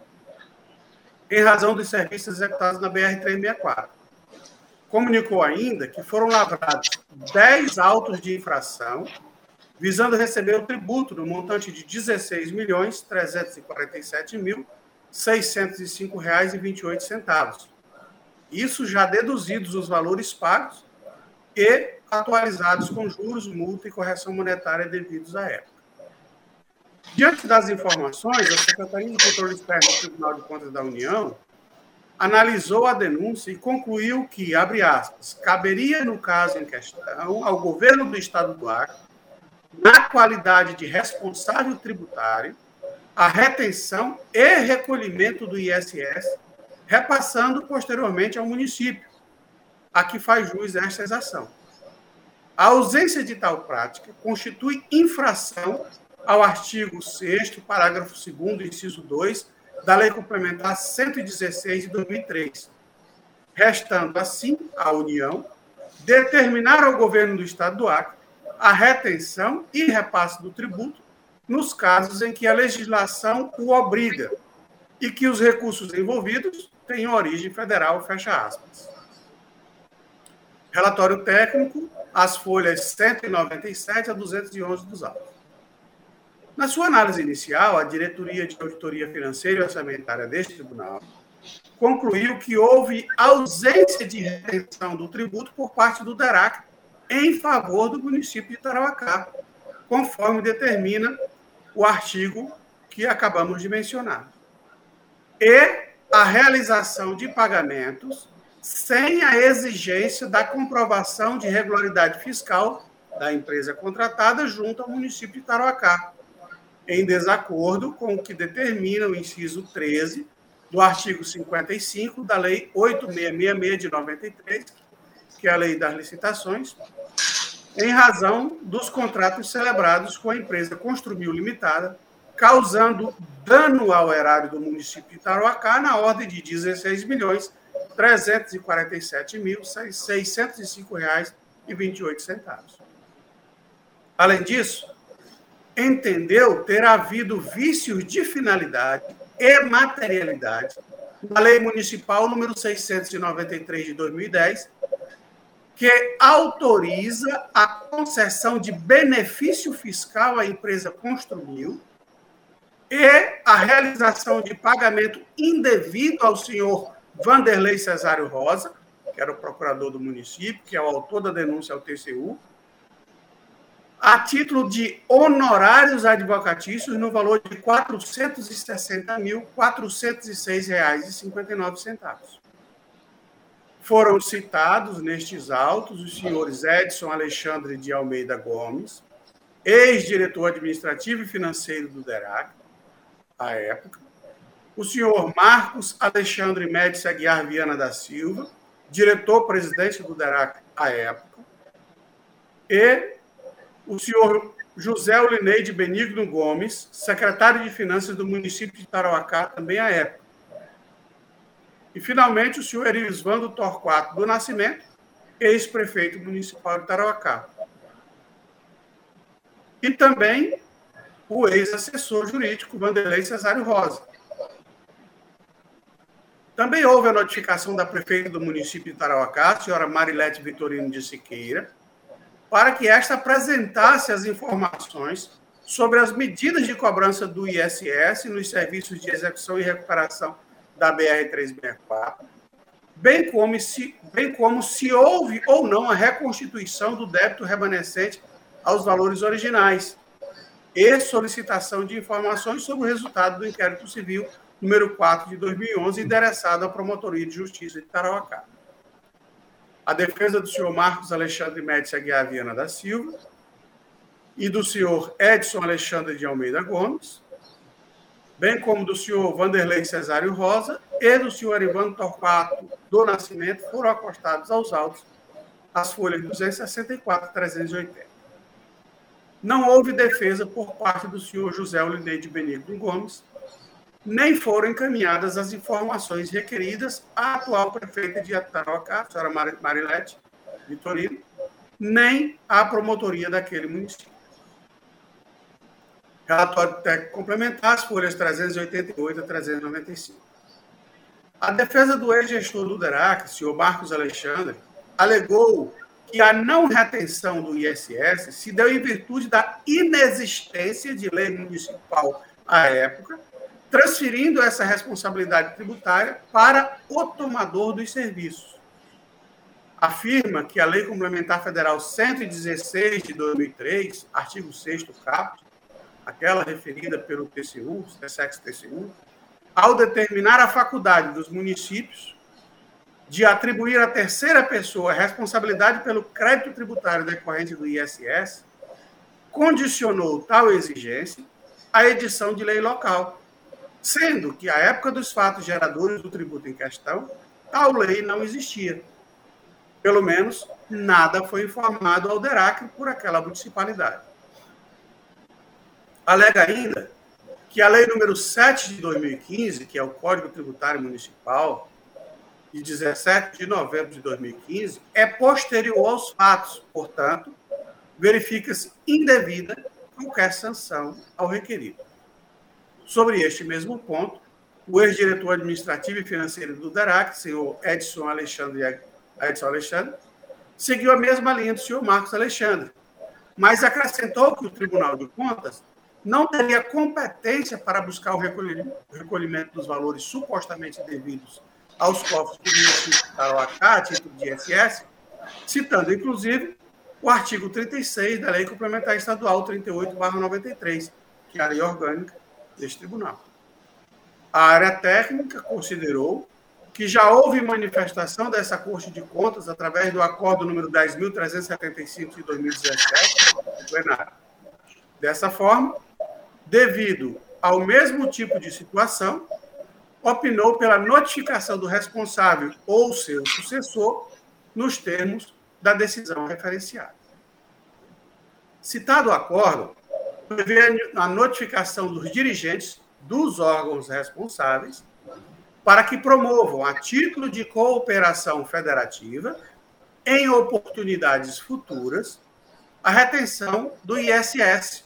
em razão dos serviços executados na BR-364 comunicou ainda que foram lavrados 10 autos de infração visando receber o tributo no montante de R$ 16.347.605,28. Isso já deduzidos os valores pagos e atualizados com juros, multa e correção monetária devidos à época. Diante das informações, a Secretaria de Controle Externo do Tribunal de Contas da União analisou a denúncia e concluiu que, abre aspas, caberia no caso em questão ao governo do Estado do Acre, na qualidade de responsável tributário, a retenção e recolhimento do ISS, repassando posteriormente ao município, a que faz jus esta exação. A ausência de tal prática constitui infração ao artigo 6 parágrafo 2 inciso 2 da Lei Complementar 116 de 2003, restando assim à União determinar ao governo do Estado do Acre a retenção e repasse do tributo nos casos em que a legislação o obriga e que os recursos envolvidos tenham origem federal, fecha aspas. Relatório técnico, as folhas 197 a 211 dos autos. Na sua análise inicial, a Diretoria de Auditoria Financeira e Orçamentária deste tribunal concluiu que houve ausência de retenção do tributo por parte do DERAC em favor do município de Tarauacá, conforme determina o artigo que acabamos de mencionar. E a realização de pagamentos sem a exigência da comprovação de regularidade fiscal da empresa contratada junto ao município de Tarauacá, em desacordo com o que determina o inciso 13 do artigo 55 da Lei 8666 de 93, que é a Lei das Licitações, em razão dos contratos celebrados com a empresa Construmil Limitada, causando dano ao erário do município de Tarouacá na ordem de 16 milhões 347 mil 605 reais e 28 centavos. Além disso, entendeu ter havido vícios de finalidade e materialidade na Lei Municipal número 693 de 2010, que autoriza a concessão de benefício fiscal à empresa Construiu e a realização de pagamento indevido ao senhor Vanderlei Cesário Rosa, que era o procurador do município, que é o autor da denúncia ao TCU, a título de honorários advocatícios no valor de R$ 460.406,59. Foram citados nestes autos os senhores Edson Alexandre de Almeida Gomes, ex-diretor administrativo e financeiro do DERAC, à época, o senhor Marcos Alexandre Médici Aguiar Viana da Silva, diretor-presidente do DERAC à época, e o senhor José Olineide Benigno Gomes, secretário de Finanças do município de Tarauacá, também à época. E, finalmente, o senhor Erisvando Torquato do Nascimento, ex-prefeito municipal de Tarauacá. E também o ex-assessor jurídico Vanderlei Cesário Rosa. Também houve a notificação da prefeita do município de Tarauacá, senhora Marilete Vitorino de Siqueira, para que esta apresentasse as informações sobre as medidas de cobrança do ISS nos serviços de execução e recuperação da BR-364, bem como, se, bem como se houve ou não a reconstituição do débito remanescente aos valores originais, e solicitação de informações sobre o resultado do inquérito civil número 4 de 2011, endereçado à Promotoria de Justiça de Tarauacá a defesa do senhor Marcos Alexandre Médici Aguiar Viana da Silva e do senhor Edson Alexandre de Almeida Gomes, bem como do senhor Vanderlei Cesário Rosa e do senhor Ivan Torquato do Nascimento, foram acostados aos autos as folhas 264 e 380. Não houve defesa por parte do senhor José Olineide Benigno Gomes, nem foram encaminhadas as informações requeridas à atual prefeita de Ataroca, a senhora Marilete Vitorino, nem à promotoria daquele município. Relatório técnico complementar, as folhas 388 a 395. A defesa do ex-gestor do DERAC, senhor Marcos Alexandre, alegou que a não retenção do ISS se deu em virtude da inexistência de lei municipal à época transferindo essa responsabilidade tributária para o tomador dos serviços. Afirma que a Lei Complementar Federal 116 de 2003, artigo 6 caput, aquela referida pelo TCU, SEX TCU, ao determinar a faculdade dos municípios de atribuir à terceira pessoa a responsabilidade pelo crédito tributário decorrente do ISS, condicionou tal exigência à edição de lei local, sendo que, à época dos fatos geradores do tributo em questão, tal lei não existia. Pelo menos, nada foi informado ao DERAC por aquela municipalidade. Alega ainda que a Lei número 7 de 2015, que é o Código Tributário Municipal, de 17 de novembro de 2015, é posterior aos fatos, portanto, verifica-se indevida qualquer sanção ao requerido. Sobre este mesmo ponto, o ex-diretor administrativo e financeiro do DARAC, senhor Edson Alexandre, Edson Alexandre, seguiu a mesma linha do senhor Marcos Alexandre, mas acrescentou que o Tribunal de Contas não teria competência para buscar o recolhimento dos valores supostamente devidos aos cofres do município de Tarauacá, título de ISS, citando, inclusive, o artigo 36 da Lei Complementar Estadual 38-93, que é a lei orgânica deste tribunal. A área técnica considerou que já houve manifestação dessa Corte de Contas através do acordo número 10.375 de 2017 do plenário. Dessa forma, devido ao mesmo tipo de situação, opinou pela notificação do responsável ou seu sucessor nos termos da decisão referenciada. Citado o acordo, prevê a notificação dos dirigentes dos órgãos responsáveis para que promovam, a título de cooperação federativa, em oportunidades futuras, a retenção do ISS.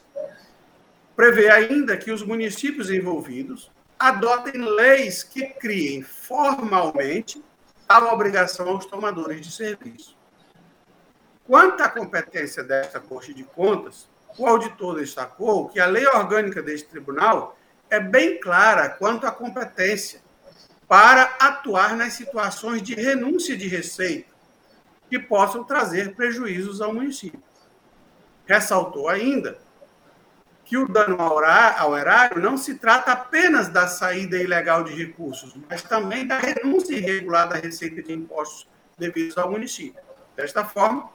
Prevê ainda que os municípios envolvidos adotem leis que criem formalmente a obrigação aos tomadores de serviço. Quanto à competência desta Corte de Contas, o auditor destacou que a lei orgânica deste tribunal é bem clara quanto à competência para atuar nas situações de renúncia de receita que possam trazer prejuízos ao município. Ressaltou ainda que o dano ao erário não se trata apenas da saída ilegal de recursos, mas também da renúncia irregular da receita de impostos devidos ao município. Desta forma,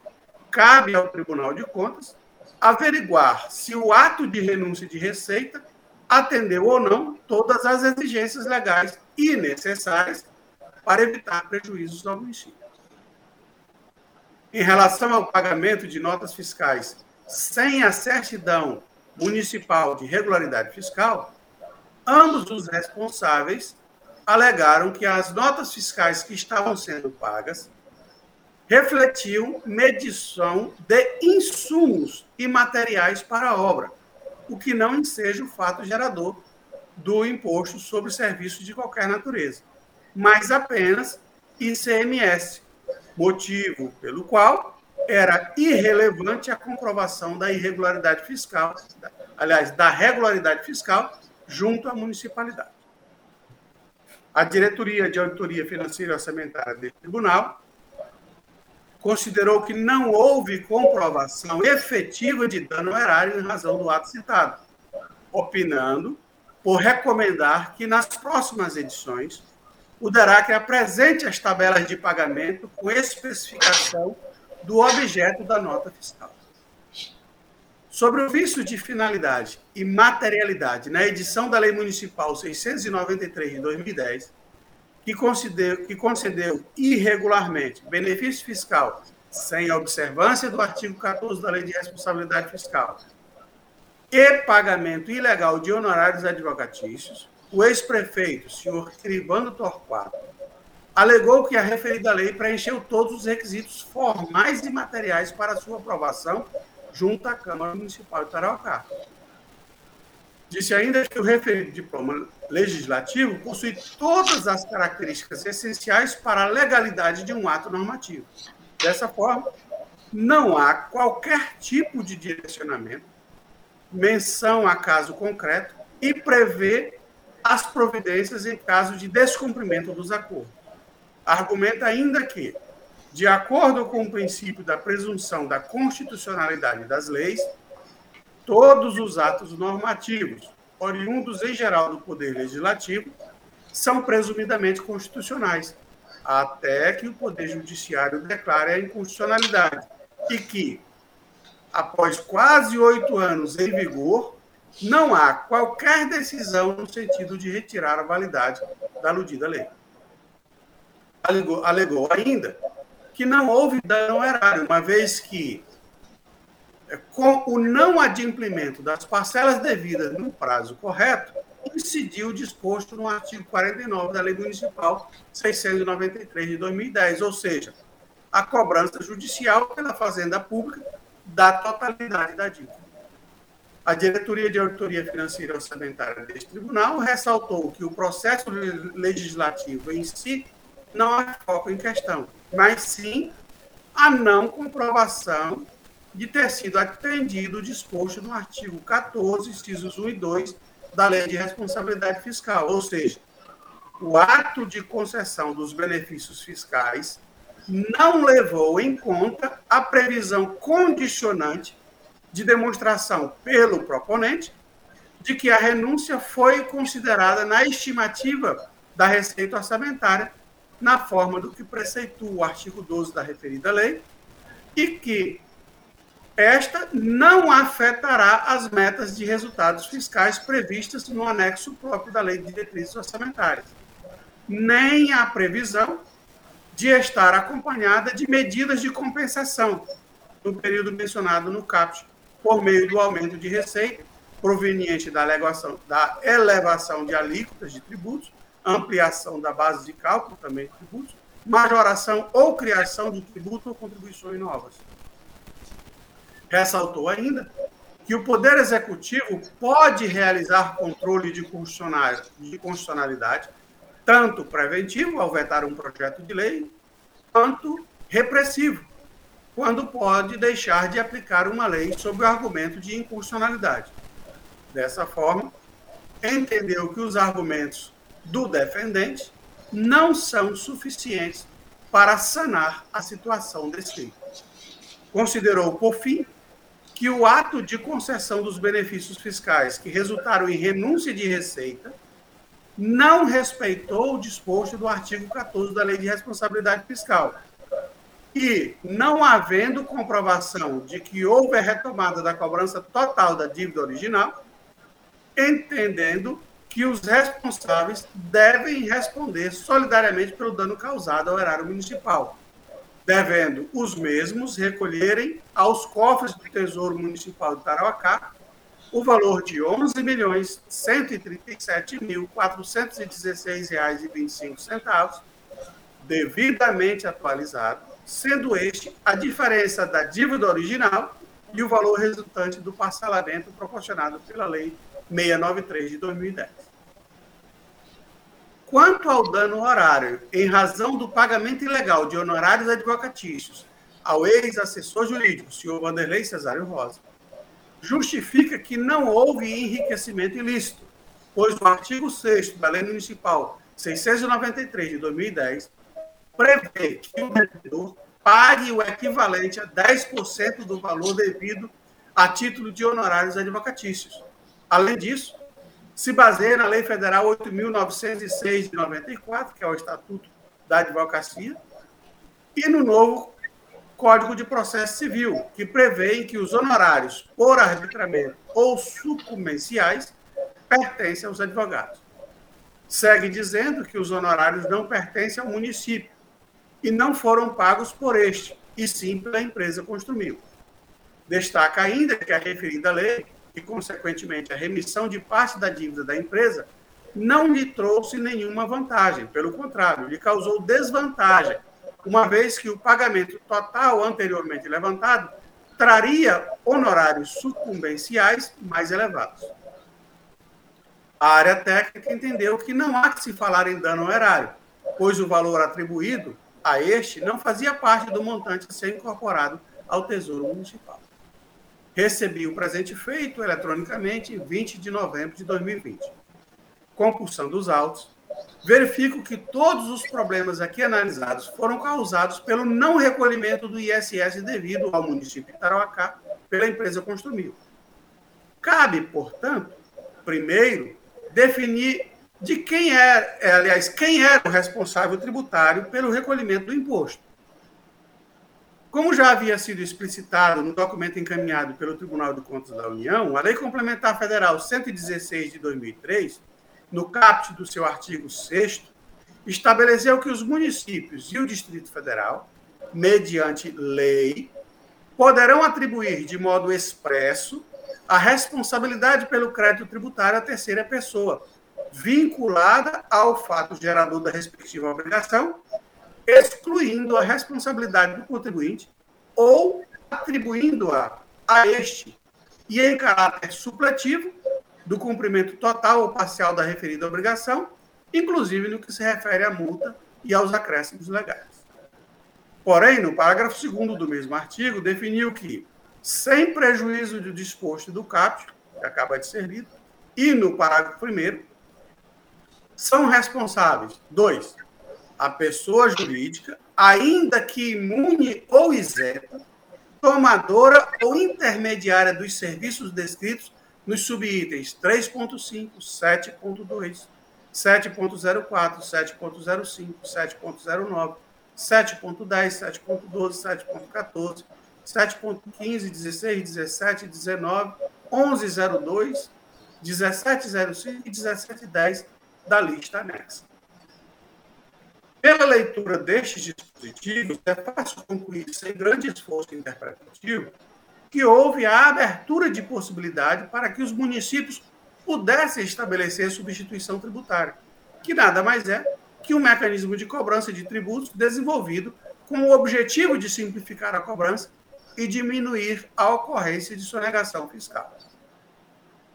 cabe ao Tribunal de Contas averiguar se o ato de renúncia de receita atendeu ou não todas as exigências legais e necessárias para evitar prejuízos ao município. em relação ao pagamento de notas fiscais sem a certidão municipal de regularidade fiscal, ambos os responsáveis alegaram que as notas fiscais que estavam sendo pagas refletiam medição de insumos e materiais para a obra, o que não enseja o fato gerador do imposto sobre serviços de qualquer natureza, mas apenas ICMS, motivo pelo qual era irrelevante a comprovação da irregularidade fiscal, aliás, da regularidade fiscal junto à municipalidade. A diretoria de auditoria financeira e orçamentária do tribunal considerou que não houve comprovação efetiva de dano erário em razão do ato citado, opinando por recomendar que nas próximas edições o DERAC apresente as tabelas de pagamento com especificação do objeto da nota fiscal. Sobre o vício de finalidade e materialidade na edição da Lei Municipal 693 de 2010, que concedeu, que concedeu irregularmente benefício fiscal sem observância do artigo 14 da Lei de Responsabilidade Fiscal e pagamento ilegal de honorários advocatícios, o ex-prefeito, senhor Cribano Torquato, alegou que a referida lei preencheu todos os requisitos formais e materiais para sua aprovação junto à Câmara Municipal de Tarauacá. Disse ainda que o referido diploma legislativo possui todas as características essenciais para a legalidade de um ato normativo. Dessa forma, não há qualquer tipo de direcionamento, menção a caso concreto e prevê as providências em caso de descumprimento dos acordos. Argumenta ainda que, de acordo com o princípio da presunção da constitucionalidade das leis, todos os atos normativos, oriundos em geral do Poder Legislativo, são presumidamente constitucionais, até que o Poder Judiciário declare a inconstitucionalidade, e que, após quase oito anos em vigor, não há qualquer decisão no sentido de retirar a validade da aludida lei. Alegou, alegou ainda que não houve dano erário, uma vez que com o não adimplemento das parcelas devidas no prazo correto, incidiu o disposto no artigo 49 da Lei Municipal 693 de 2010, ou seja, a cobrança judicial pela Fazenda Pública da totalidade da dívida. A Diretoria de Auditoria Financeira e Orçamentária deste tribunal ressaltou que o processo legislativo em si não é foco em questão, mas sim a não comprovação de ter sido atendido o disposto no artigo 14, incisos 1 e 2 da Lei de Responsabilidade Fiscal, ou seja, o ato de concessão dos benefícios fiscais não levou em conta a previsão condicionante de demonstração pelo proponente de que a renúncia foi considerada na estimativa da receita orçamentária, na forma do que preceitua o artigo 12 da referida lei, e que esta não afetará as metas de resultados fiscais previstas no anexo próprio da Lei de Diretrizes Orçamentárias, nem a previsão de estar acompanhada de medidas de compensação no período mencionado no CAPT, por meio do aumento de receita proveniente da, elevação, da elevação de alíquotas de tributos, ampliação da base de cálculo também de tributos, majoração ou criação de tributo ou contribuições novas Ressaltou ainda que o Poder Executivo pode realizar controle de constitucionalidade, tanto preventivo, ao vetar um projeto de lei, quanto repressivo, quando pode deixar de aplicar uma lei sob o argumento de inconstitucionalidade. Dessa forma, entendeu que os argumentos do defendente não são suficientes para sanar a situação desse Considerou, por fim, que o ato de concessão dos benefícios fiscais que resultaram em renúncia de receita não respeitou o disposto do artigo 14 da Lei de Responsabilidade Fiscal. E, não havendo comprovação de que houve a retomada da cobrança total da dívida original, entendendo que os responsáveis devem responder solidariamente pelo dano causado ao erário municipal, devendo os mesmos recolherem aos cofres do Tesouro Municipal de Tarauacá o valor de R$ 11.137.416,25, devidamente atualizado, sendo este a diferença da dívida original e o valor resultante do parcelamento proporcionado pela Lei 693 de 2010. Quanto ao dano horário, em razão do pagamento ilegal de honorários advocatícios ao ex-assessor jurídico, senhor Vanderlei Cesário Rosa, justifica que não houve enriquecimento ilícito, pois o artigo 6 da Lei Municipal 693 de 2010 prevê que o devedor pague o equivalente a 10% do valor devido a título de honorários advocatícios. Além disso, se baseia na Lei Federal 8.906 de 94, que é o Estatuto da Advocacia, e no novo Código de Processo Civil, que prevê que os honorários por arbitramento ou sucumbenciais pertencem aos advogados. Segue dizendo que os honorários não pertencem ao município e não foram pagos por este, e sim pela empresa Construmil. Destaca ainda que a referida lei e, consequentemente, a remissão de parte da dívida da empresa, não lhe trouxe nenhuma vantagem. Pelo contrário, lhe causou desvantagem, uma vez que o pagamento total anteriormente levantado traria honorários sucumbenciais mais elevados. A área técnica entendeu que não há que se falar em dano erário, pois o valor atribuído a este não fazia parte do montante a ser incorporado ao Tesouro Municipal. Recebi o presente feito eletronicamente em 20 de novembro de 2020. Compulsando os autos, verifico que todos os problemas aqui analisados foram causados pelo não recolhimento do ISS devido ao município de Tarauacá pela empresa Construmil. Cabe, portanto, primeiro, definir de quem é, aliás, quem era o responsável tributário pelo recolhimento do imposto. Como já havia sido explicitado no documento encaminhado pelo Tribunal de Contas da União, a Lei Complementar Federal 116 de 2003, no caput do seu artigo 6 estabeleceu que os municípios e o Distrito Federal, mediante lei, poderão atribuir de modo expresso a responsabilidade pelo crédito tributário à terceira pessoa, vinculada ao fato gerador da respectiva obrigação excluindo a responsabilidade do contribuinte ou atribuindo-a a este e em caráter supletivo do cumprimento total ou parcial da referida obrigação, inclusive no que se refere à multa e aos acréscimos legais. Porém, no parágrafo 2 do mesmo artigo, definiu que, sem prejuízo do disposto do caput, que acaba de ser lido, e no parágrafo 1 são responsáveis, dois, a pessoa jurídica, ainda que imune ou isenta, tomadora ou intermediária dos serviços descritos nos subitens 3.5, 7.2, 7.04, 7.05, 7.09, 7.10, 7.12, 7.14, 7.15, 16, 17, 19, 11.02, 17.05 e 17.10 da lista anexa. Pela leitura destes dispositivos, é fácil concluir, sem grande esforço interpretativo, que houve a abertura de possibilidade para que os municípios pudessem estabelecer substituição tributária, que nada mais é que um mecanismo de cobrança de tributos desenvolvido com o objetivo de simplificar a cobrança e diminuir a ocorrência de sonegação fiscal.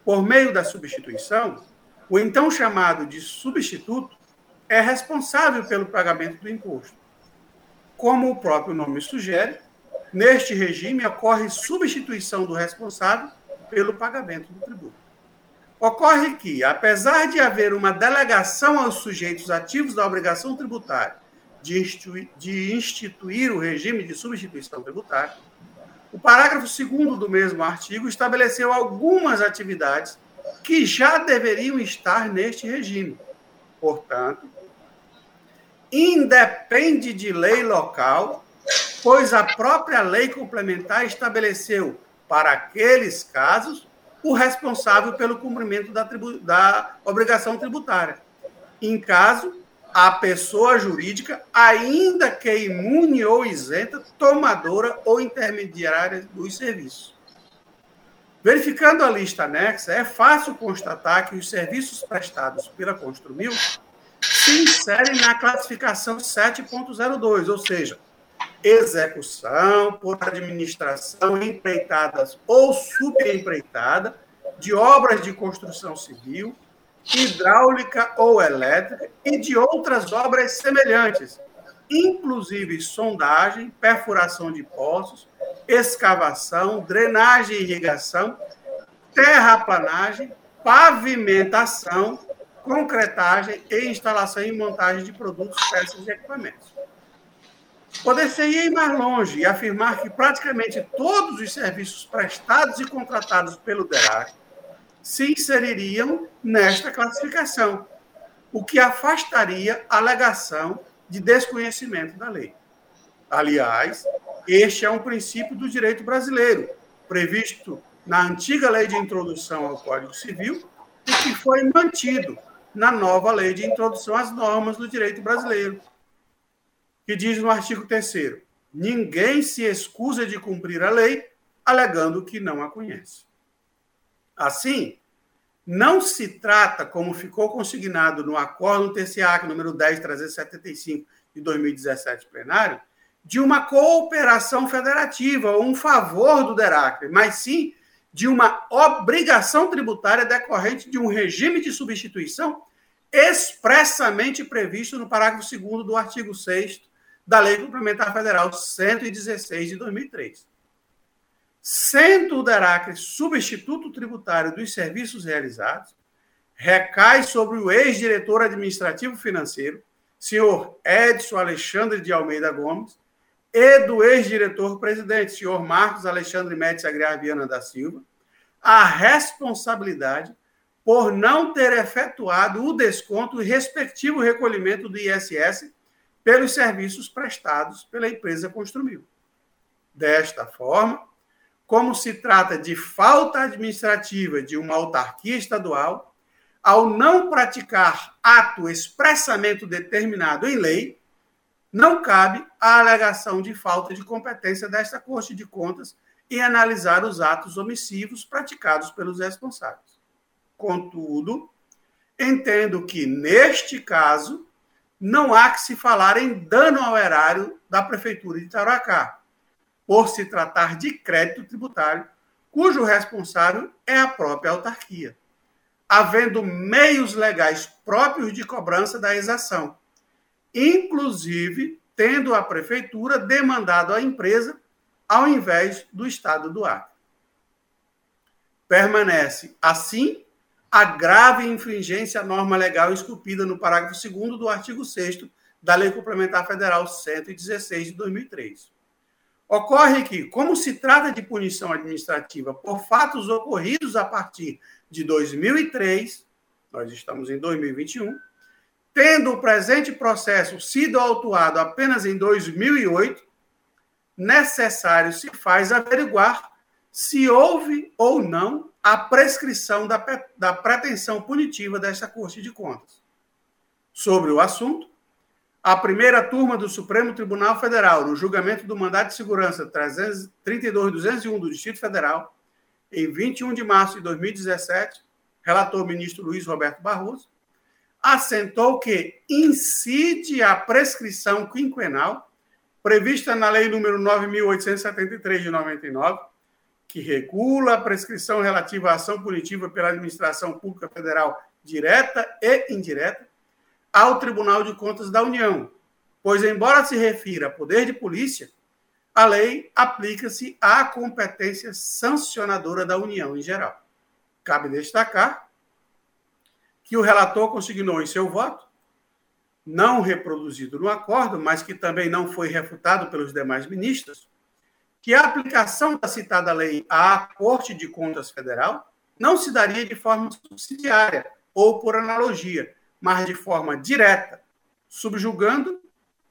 Por meio da substituição, o então chamado de substituto é responsável pelo pagamento do imposto. Como o próprio nome sugere, neste regime ocorre substituição do responsável pelo pagamento do tributo. Ocorre que, apesar de haver uma delegação aos sujeitos ativos da obrigação tributária de instituir, de instituir o regime de substituição tributária, o parágrafo 2 do mesmo artigo estabeleceu algumas atividades que já deveriam estar neste regime. Portanto, independe de lei local, pois a própria lei complementar estabeleceu, para aqueles casos, o responsável pelo cumprimento da, tribu da obrigação tributária, em caso a pessoa jurídica, ainda que imune ou isenta, tomadora ou intermediária dos serviços. Verificando a lista anexa, é fácil constatar que os serviços prestados pela Construmil se inserem na classificação 7.02, ou seja, execução por administração empreitadas ou subempreitada de obras de construção civil, hidráulica ou elétrica e de outras obras semelhantes, inclusive sondagem, perfuração de poços, escavação, drenagem e irrigação, terraplanagem, pavimentação, concretagem e instalação e montagem de produtos, peças e equipamentos. Poder-se ir mais longe e afirmar que praticamente todos os serviços prestados e contratados pelo DERAC se inseririam nesta classificação, o que afastaria a alegação de desconhecimento da lei. Aliás, este é um princípio do direito brasileiro, previsto na antiga lei de introdução ao Código Civil e que foi mantido na nova lei de introdução às normas do direito brasileiro, que diz no artigo 3 ninguém se excusa de cumprir a lei alegando que não a conhece. Assim, não se trata, como ficou consignado no acordo TCA número 10.375 de 2017 plenário, de uma cooperação federativa ou um favor do DERACRE, mas sim de uma obrigação tributária decorrente de um regime de substituição expressamente previsto no parágrafo 2 do artigo 6 da Lei Complementar Federal 116 de 2003. Sendo o DERACRE substituto tributário dos serviços realizados, recai sobre o ex-diretor administrativo financeiro, senhor Edson Alexandre de Almeida Gomes, e do ex-diretor-presidente, senhor Marcos Alexandre Médici Agriar Viana da Silva, a responsabilidade por não ter efetuado o desconto e respectivo recolhimento do ISS pelos serviços prestados pela empresa Construmil. Desta forma, como se trata de falta administrativa de uma autarquia estadual, ao não praticar ato expressamente determinado em lei, não cabe a alegação de falta de competência desta Corte de Contas em analisar os atos omissivos praticados pelos responsáveis. Contudo, entendo que, neste caso, não há que se falar em dano ao erário da Prefeitura de Taracá, por se tratar de crédito tributário, cujo responsável é a própria autarquia, havendo meios legais próprios de cobrança da exação, inclusive tendo a prefeitura demandado à empresa ao invés do Estado do Acre. Permanece, assim, a grave infringência à norma legal esculpida no parágrafo 2 do artigo 6 da Lei Complementar Federal 116 de 2003. Ocorre que, como se trata de punição administrativa por fatos ocorridos a partir de 2003, nós estamos em 2021, tendo o presente processo sido autuado apenas em 2008, necessário se faz averiguar se houve ou não a prescrição da, da pretensão punitiva desta Corte de Contas. Sobre o assunto, a primeira turma do Supremo Tribunal Federal, no julgamento do mandato de segurança 32201 do Distrito Federal, em 21 de março de 2017, relator ministro Luiz Roberto Barroso, assentou que incide a prescrição quinquenal prevista na Lei número 9873 de 99, que regula a prescrição relativa à ação punitiva pela administração pública federal direta e indireta, ao Tribunal de Contas da União, pois, embora se refira a poder de polícia, a lei aplica-se à competência sancionadora da União em geral. Cabe destacar que o relator consignou em seu voto, não reproduzido no acordo, mas que também não foi refutado pelos demais ministros, que a aplicação da citada lei à Corte de Contas Federal não se daria de forma subsidiária ou por analogia, mas de forma direta, subjugando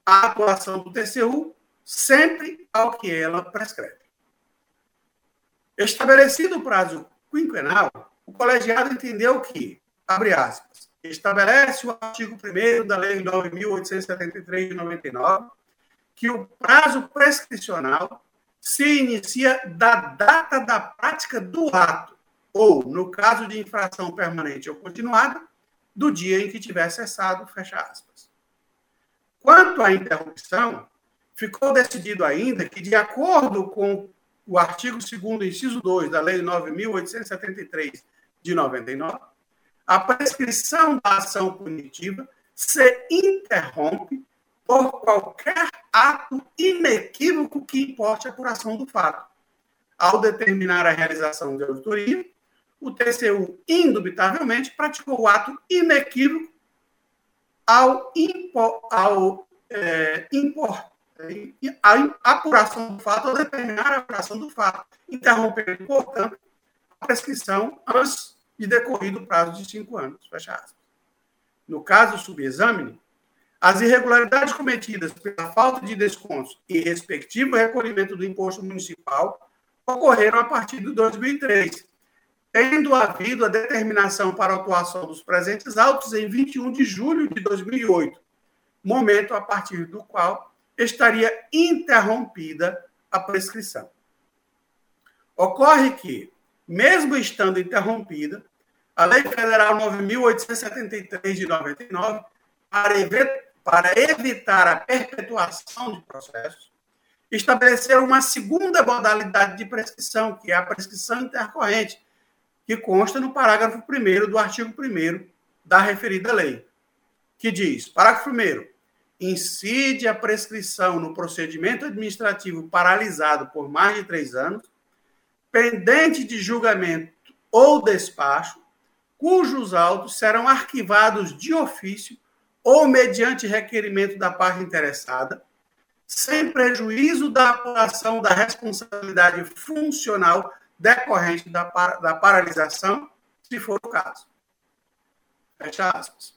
a atuação do TCU sempre ao que ela prescreve. Estabelecido o prazo quinquenal, o colegiado entendeu que, abre aspas, estabelece o artigo 1 da Lei 9.873 de 99 que o prazo prescricional se inicia da data da prática do ato, ou, no caso de infração permanente ou continuada, do dia em que tiver cessado, fecha aspas. Quanto à interrupção, ficou decidido ainda que, de acordo com o artigo 2 inciso 2 da Lei 9.873 de 99, a prescrição da ação punitiva se interrompe por qualquer ato inequívoco que importe a apuração do fato. Ao determinar a realização de auditoria, o TCU, indubitavelmente, praticou o ato inequívoco ao, impor, ao é, impor, a apuração do fato, ao determinar a apuração do fato, interrompendo, portanto, a prescrição antes de decorrido o prazo de cinco anos. Fecha aspas. No caso subexame, as irregularidades cometidas pela falta de descontos e respectivo recolhimento do imposto municipal ocorreram a partir de 2003, tendo havido a determinação para a atuação dos presentes autos em 21 de julho de 2008, momento a partir do qual estaria interrompida a prescrição. Ocorre que, mesmo estando interrompida, a Lei Federal 9.873 de 99, para evitar a perpetuação de processos, estabelecer uma segunda modalidade de prescrição, que é a prescrição intercorrente, que consta no parágrafo 1 do artigo 1 da referida lei, que diz: parágrafo 1. Incide a prescrição no procedimento administrativo paralisado por mais de três anos, pendente de julgamento ou despacho, cujos autos serão arquivados de ofício ou mediante requerimento da parte interessada, sem prejuízo da apuração da responsabilidade funcional decorrente da, da paralisação, se for o caso. Fecha aspas.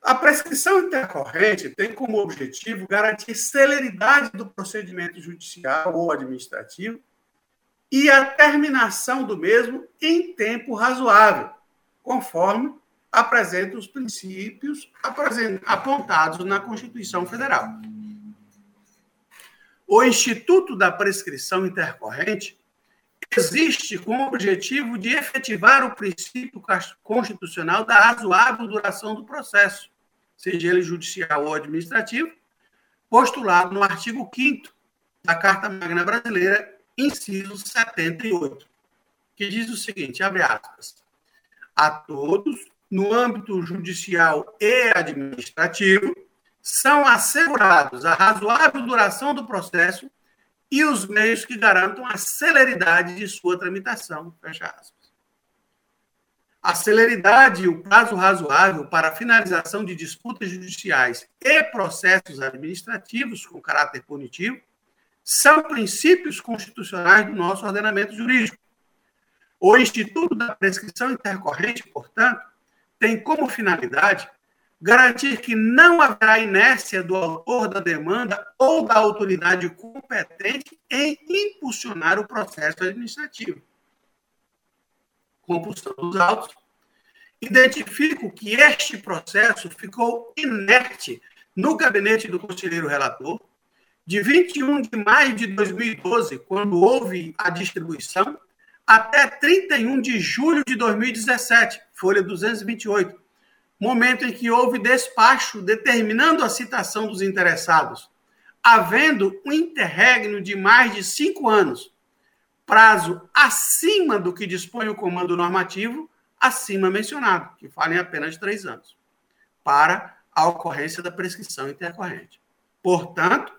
A prescrição intercorrente tem como objetivo garantir celeridade do procedimento judicial ou administrativo e a terminação do mesmo em tempo razoável, conforme apresenta os princípios apontados na Constituição Federal. O Instituto da Prescrição Intercorrente existe com o objetivo de efetivar o princípio constitucional da razoável duração do processo, seja ele judicial ou administrativo, postulado no artigo 5 da Carta Magna Brasileira, inciso 78, que diz o seguinte, abre aspas, a todos no âmbito judicial e administrativo, são assegurados a razoável duração do processo e os meios que garantam a celeridade de sua tramitação. Fecha aspas. A celeridade e o prazo razoável para a finalização de disputas judiciais e processos administrativos com caráter punitivo são princípios constitucionais do nosso ordenamento jurídico. O Instituto da Prescrição Intercorrente, portanto, tem como finalidade garantir que não haverá inércia do autor da demanda ou da autoridade competente em impulsionar o processo administrativo. Compulsão dos autos. Identifico que este processo ficou inerte no gabinete do conselheiro relator, de 21 de maio de 2012, quando houve a distribuição, até 31 de julho de 2017, folha 228, momento em que houve despacho determinando a citação dos interessados, havendo um interregno de mais de cinco anos, prazo acima do que dispõe o comando normativo acima mencionado, que fala em apenas três anos, para a ocorrência da prescrição intercorrente. Portanto,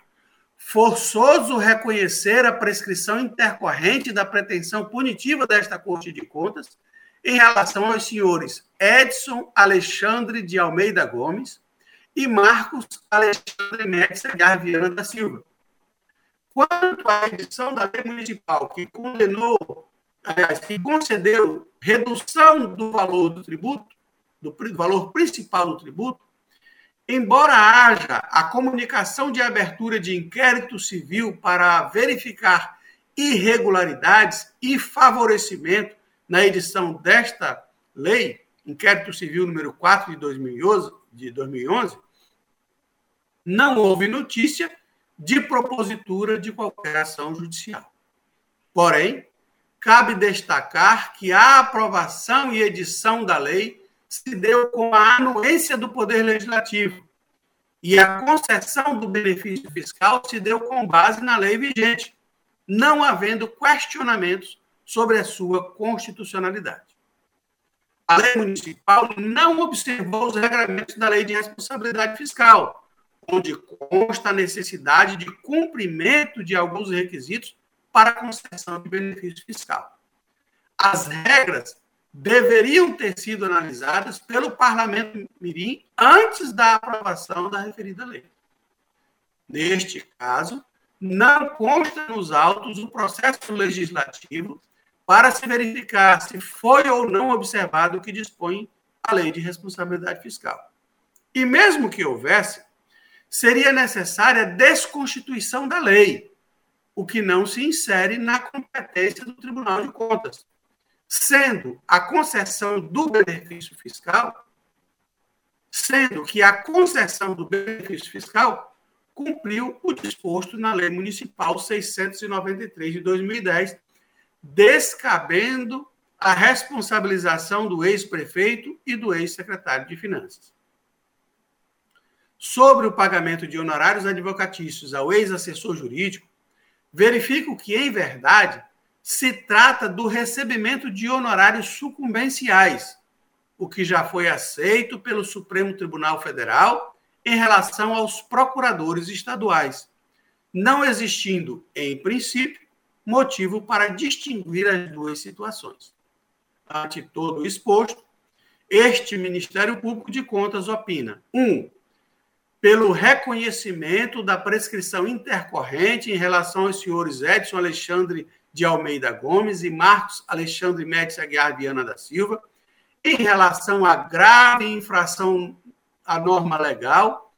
forçoso reconhecer a prescrição intercorrente da pretensão punitiva desta Corte de Contas em relação aos senhores Edson Alexandre de Almeida Gomes e Marcos Alexandre Médici de Arviana da Silva. Quanto à edição da lei municipal que condenou, aliás, que concedeu redução do valor do tributo, do valor principal do tributo, Embora haja a comunicação de abertura de inquérito civil para verificar irregularidades e favorecimento na edição desta lei, inquérito civil número 4 de 2011, de 2011 não houve notícia de propositura de qualquer ação judicial. Porém, cabe destacar que a aprovação e edição da lei se deu com a anuência do Poder Legislativo e a concessão do benefício fiscal se deu com base na lei vigente, não havendo questionamentos sobre a sua constitucionalidade. A lei municipal não observou os regramentos da lei de responsabilidade fiscal, onde consta a necessidade de cumprimento de alguns requisitos para a concessão de benefício fiscal. As regras deveriam ter sido analisadas pelo Parlamento Mirim antes da aprovação da referida lei. Neste caso, não consta nos autos o processo legislativo para se verificar se foi ou não observado o que dispõe a lei de responsabilidade fiscal. E mesmo que houvesse, seria necessária a desconstituição da lei, o que não se insere na competência do Tribunal de Contas, sendo a concessão do benefício fiscal, sendo que a concessão do benefício fiscal cumpriu o disposto na Lei Municipal 693 de 2010, descabendo a responsabilização do ex-prefeito e do ex-secretário de Finanças. Sobre o pagamento de honorários advocatícios ao ex-assessor jurídico, verifico que, em verdade, se trata do recebimento de honorários sucumbenciais, o que já foi aceito pelo Supremo Tribunal Federal em relação aos procuradores estaduais, não existindo, em princípio, motivo para distinguir as duas situações. Ante todo exposto, este Ministério Público de Contas opina: 1. Um, pelo reconhecimento da prescrição intercorrente em relação aos senhores Edson Alexandre de Almeida Gomes e Marcos Alexandre Médici Aguiar Viana da Silva, em relação à grave infração à norma legal,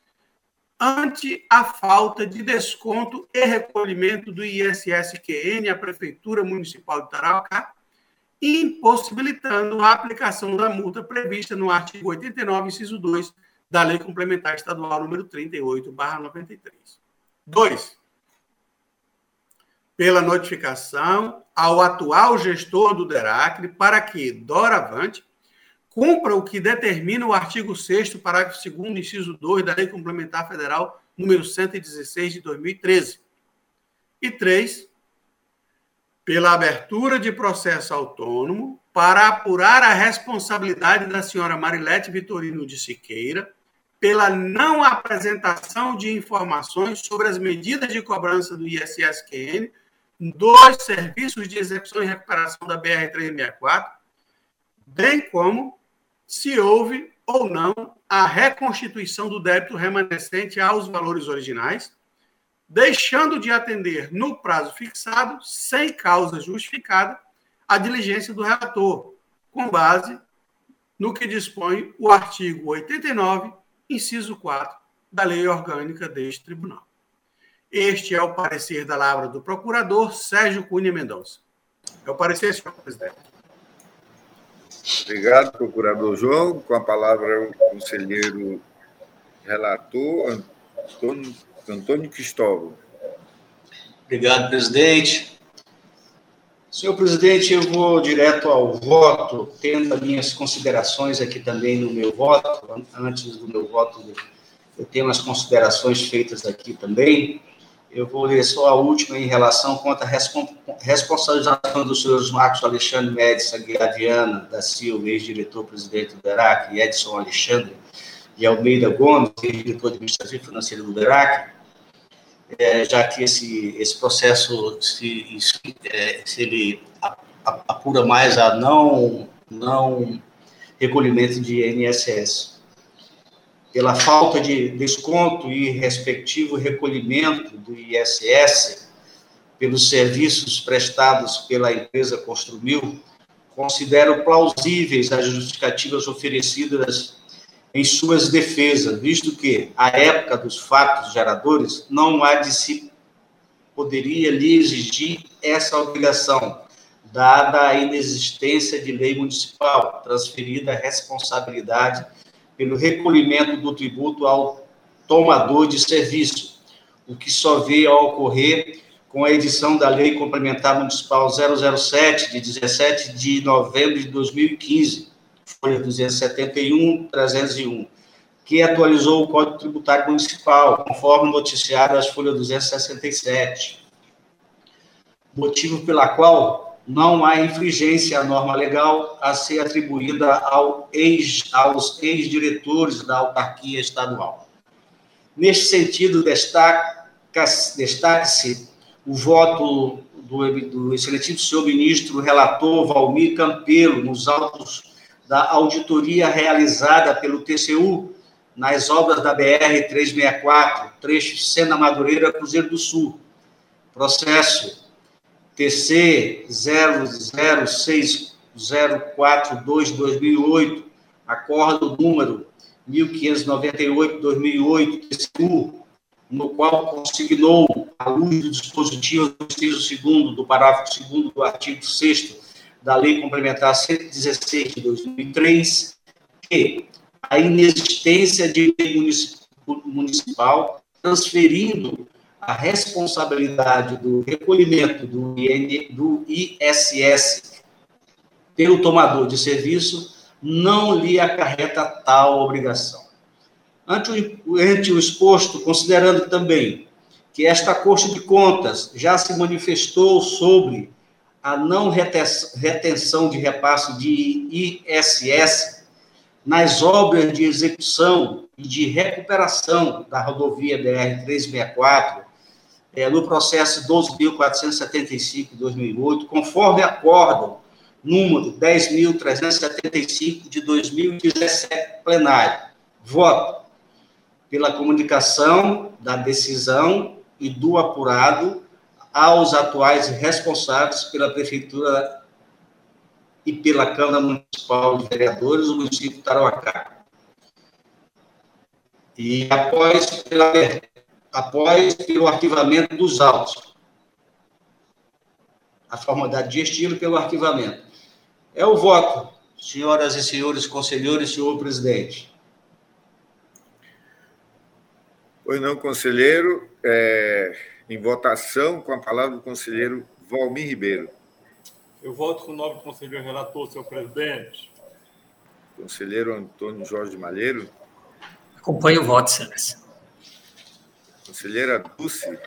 ante a falta de desconto e recolhimento do ISSQN à Prefeitura Municipal de Tarauacá, impossibilitando a aplicação da multa prevista no artigo 89, inciso 2 da Lei Complementar Estadual número 38, 93. 2. Pela notificação ao atual gestor do DERACRE para que, doravante, cumpra o que determina o artigo 6 parágrafo 2 inciso 2 da Lei Complementar Federal número 116 de 2013. E 3. Pela abertura de processo autônomo para apurar a responsabilidade da senhora Marilete Vitorino de Siqueira pela não apresentação de informações sobre as medidas de cobrança do ISSQN dos serviços de execução e recuperação da BR-364, bem como se houve ou não a reconstituição do débito remanescente aos valores originais, deixando de atender no prazo fixado, sem causa justificada, a diligência do relator, com base no que dispõe o artigo 89 inciso 4 da lei orgânica deste tribunal. Este é o parecer da lavra do procurador Sérgio Cunha Mendonça. É o parecer, senhor presidente. Obrigado, procurador João. Com a palavra o conselheiro relator Antônio, Antônio Cristóvão. Obrigado, presidente. Senhor presidente, eu vou direto ao voto, tendo as minhas considerações aqui também no meu voto. Antes do meu voto, eu tenho as considerações feitas aqui também. Eu vou ler só a última em relação quanto à responsabilização dos senhores Marcos Alexandre Médici Aguiar Viana da Silva, ex-diretor-presidente do DERAC, e Edson Alexandre de Almeida Gomes, ex-diretor administrativo financeiro do DERAC é, já que esse, esse processo, se, é, se ele apura mais a não, não recolhimento de INSS. Pela falta de desconto e respectivo recolhimento do ISS pelos serviços prestados pela empresa Construmil, considero plausíveis as justificativas oferecidas em suas defesas, visto que, à época dos fatos geradores, não há de se poderia lhe exigir essa obrigação, dada a inexistência de lei municipal, transferida a responsabilidade pelo recolhimento do tributo ao tomador de serviço, o que só veio a ocorrer com a edição da Lei Complementar Municipal 007, de 17 de novembro de 2015, folha 271, 301, que atualizou o Código Tributário Municipal, conforme noticiado às folhas 267. Motivo pela qual não há infringência à norma legal a ser atribuída ao ex, aos ex-diretores da autarquia estadual. Neste sentido, destaca-se destaca o voto do, do excelentíssimo ministro relator Valmir Campelo nos autos da auditoria realizada pelo TCU nas obras da BR 364, trecho Sena Madureira, Cruzeiro do Sul. Processo TC 006042-2008, acordo número 1598-2008, TCU, no qual consignou, à luz do dispositivo do inciso 2 do parágrafo 2 do artigo 6 da Lei Complementar 116 de 2003, que a inexistência de lei municipal transferindo a responsabilidade do recolhimento do, IN, do ISS pelo tomador de serviço não lhe acarreta tal obrigação. Ante o, ante o exposto, considerando também que esta Corte de Contas já se manifestou sobre a não retenção de repasse de ISS nas obras de execução e de recuperação da rodovia BR-364, é, no processo 12.475 de 2008, conforme acórdão número 10.375 de 2017 plenário. Voto pela comunicação da decisão e do apurado aos atuais responsáveis pela Prefeitura e pela Câmara Municipal de Vereadores do município de Tarauacá. E após, pela, após pelo arquivamento dos autos. A formalidade de estilo pelo arquivamento. É o voto, senhoras e senhores conselheiros, senhor presidente. Pois não, conselheiro. É em votação com a palavra do conselheiro Valmir Ribeiro. Eu voto com o nobre conselheiro relator, senhor presidente. Conselheiro Antônio Jorge Malheiro. Acompanho o voto, excelência. Conselheira Dulce.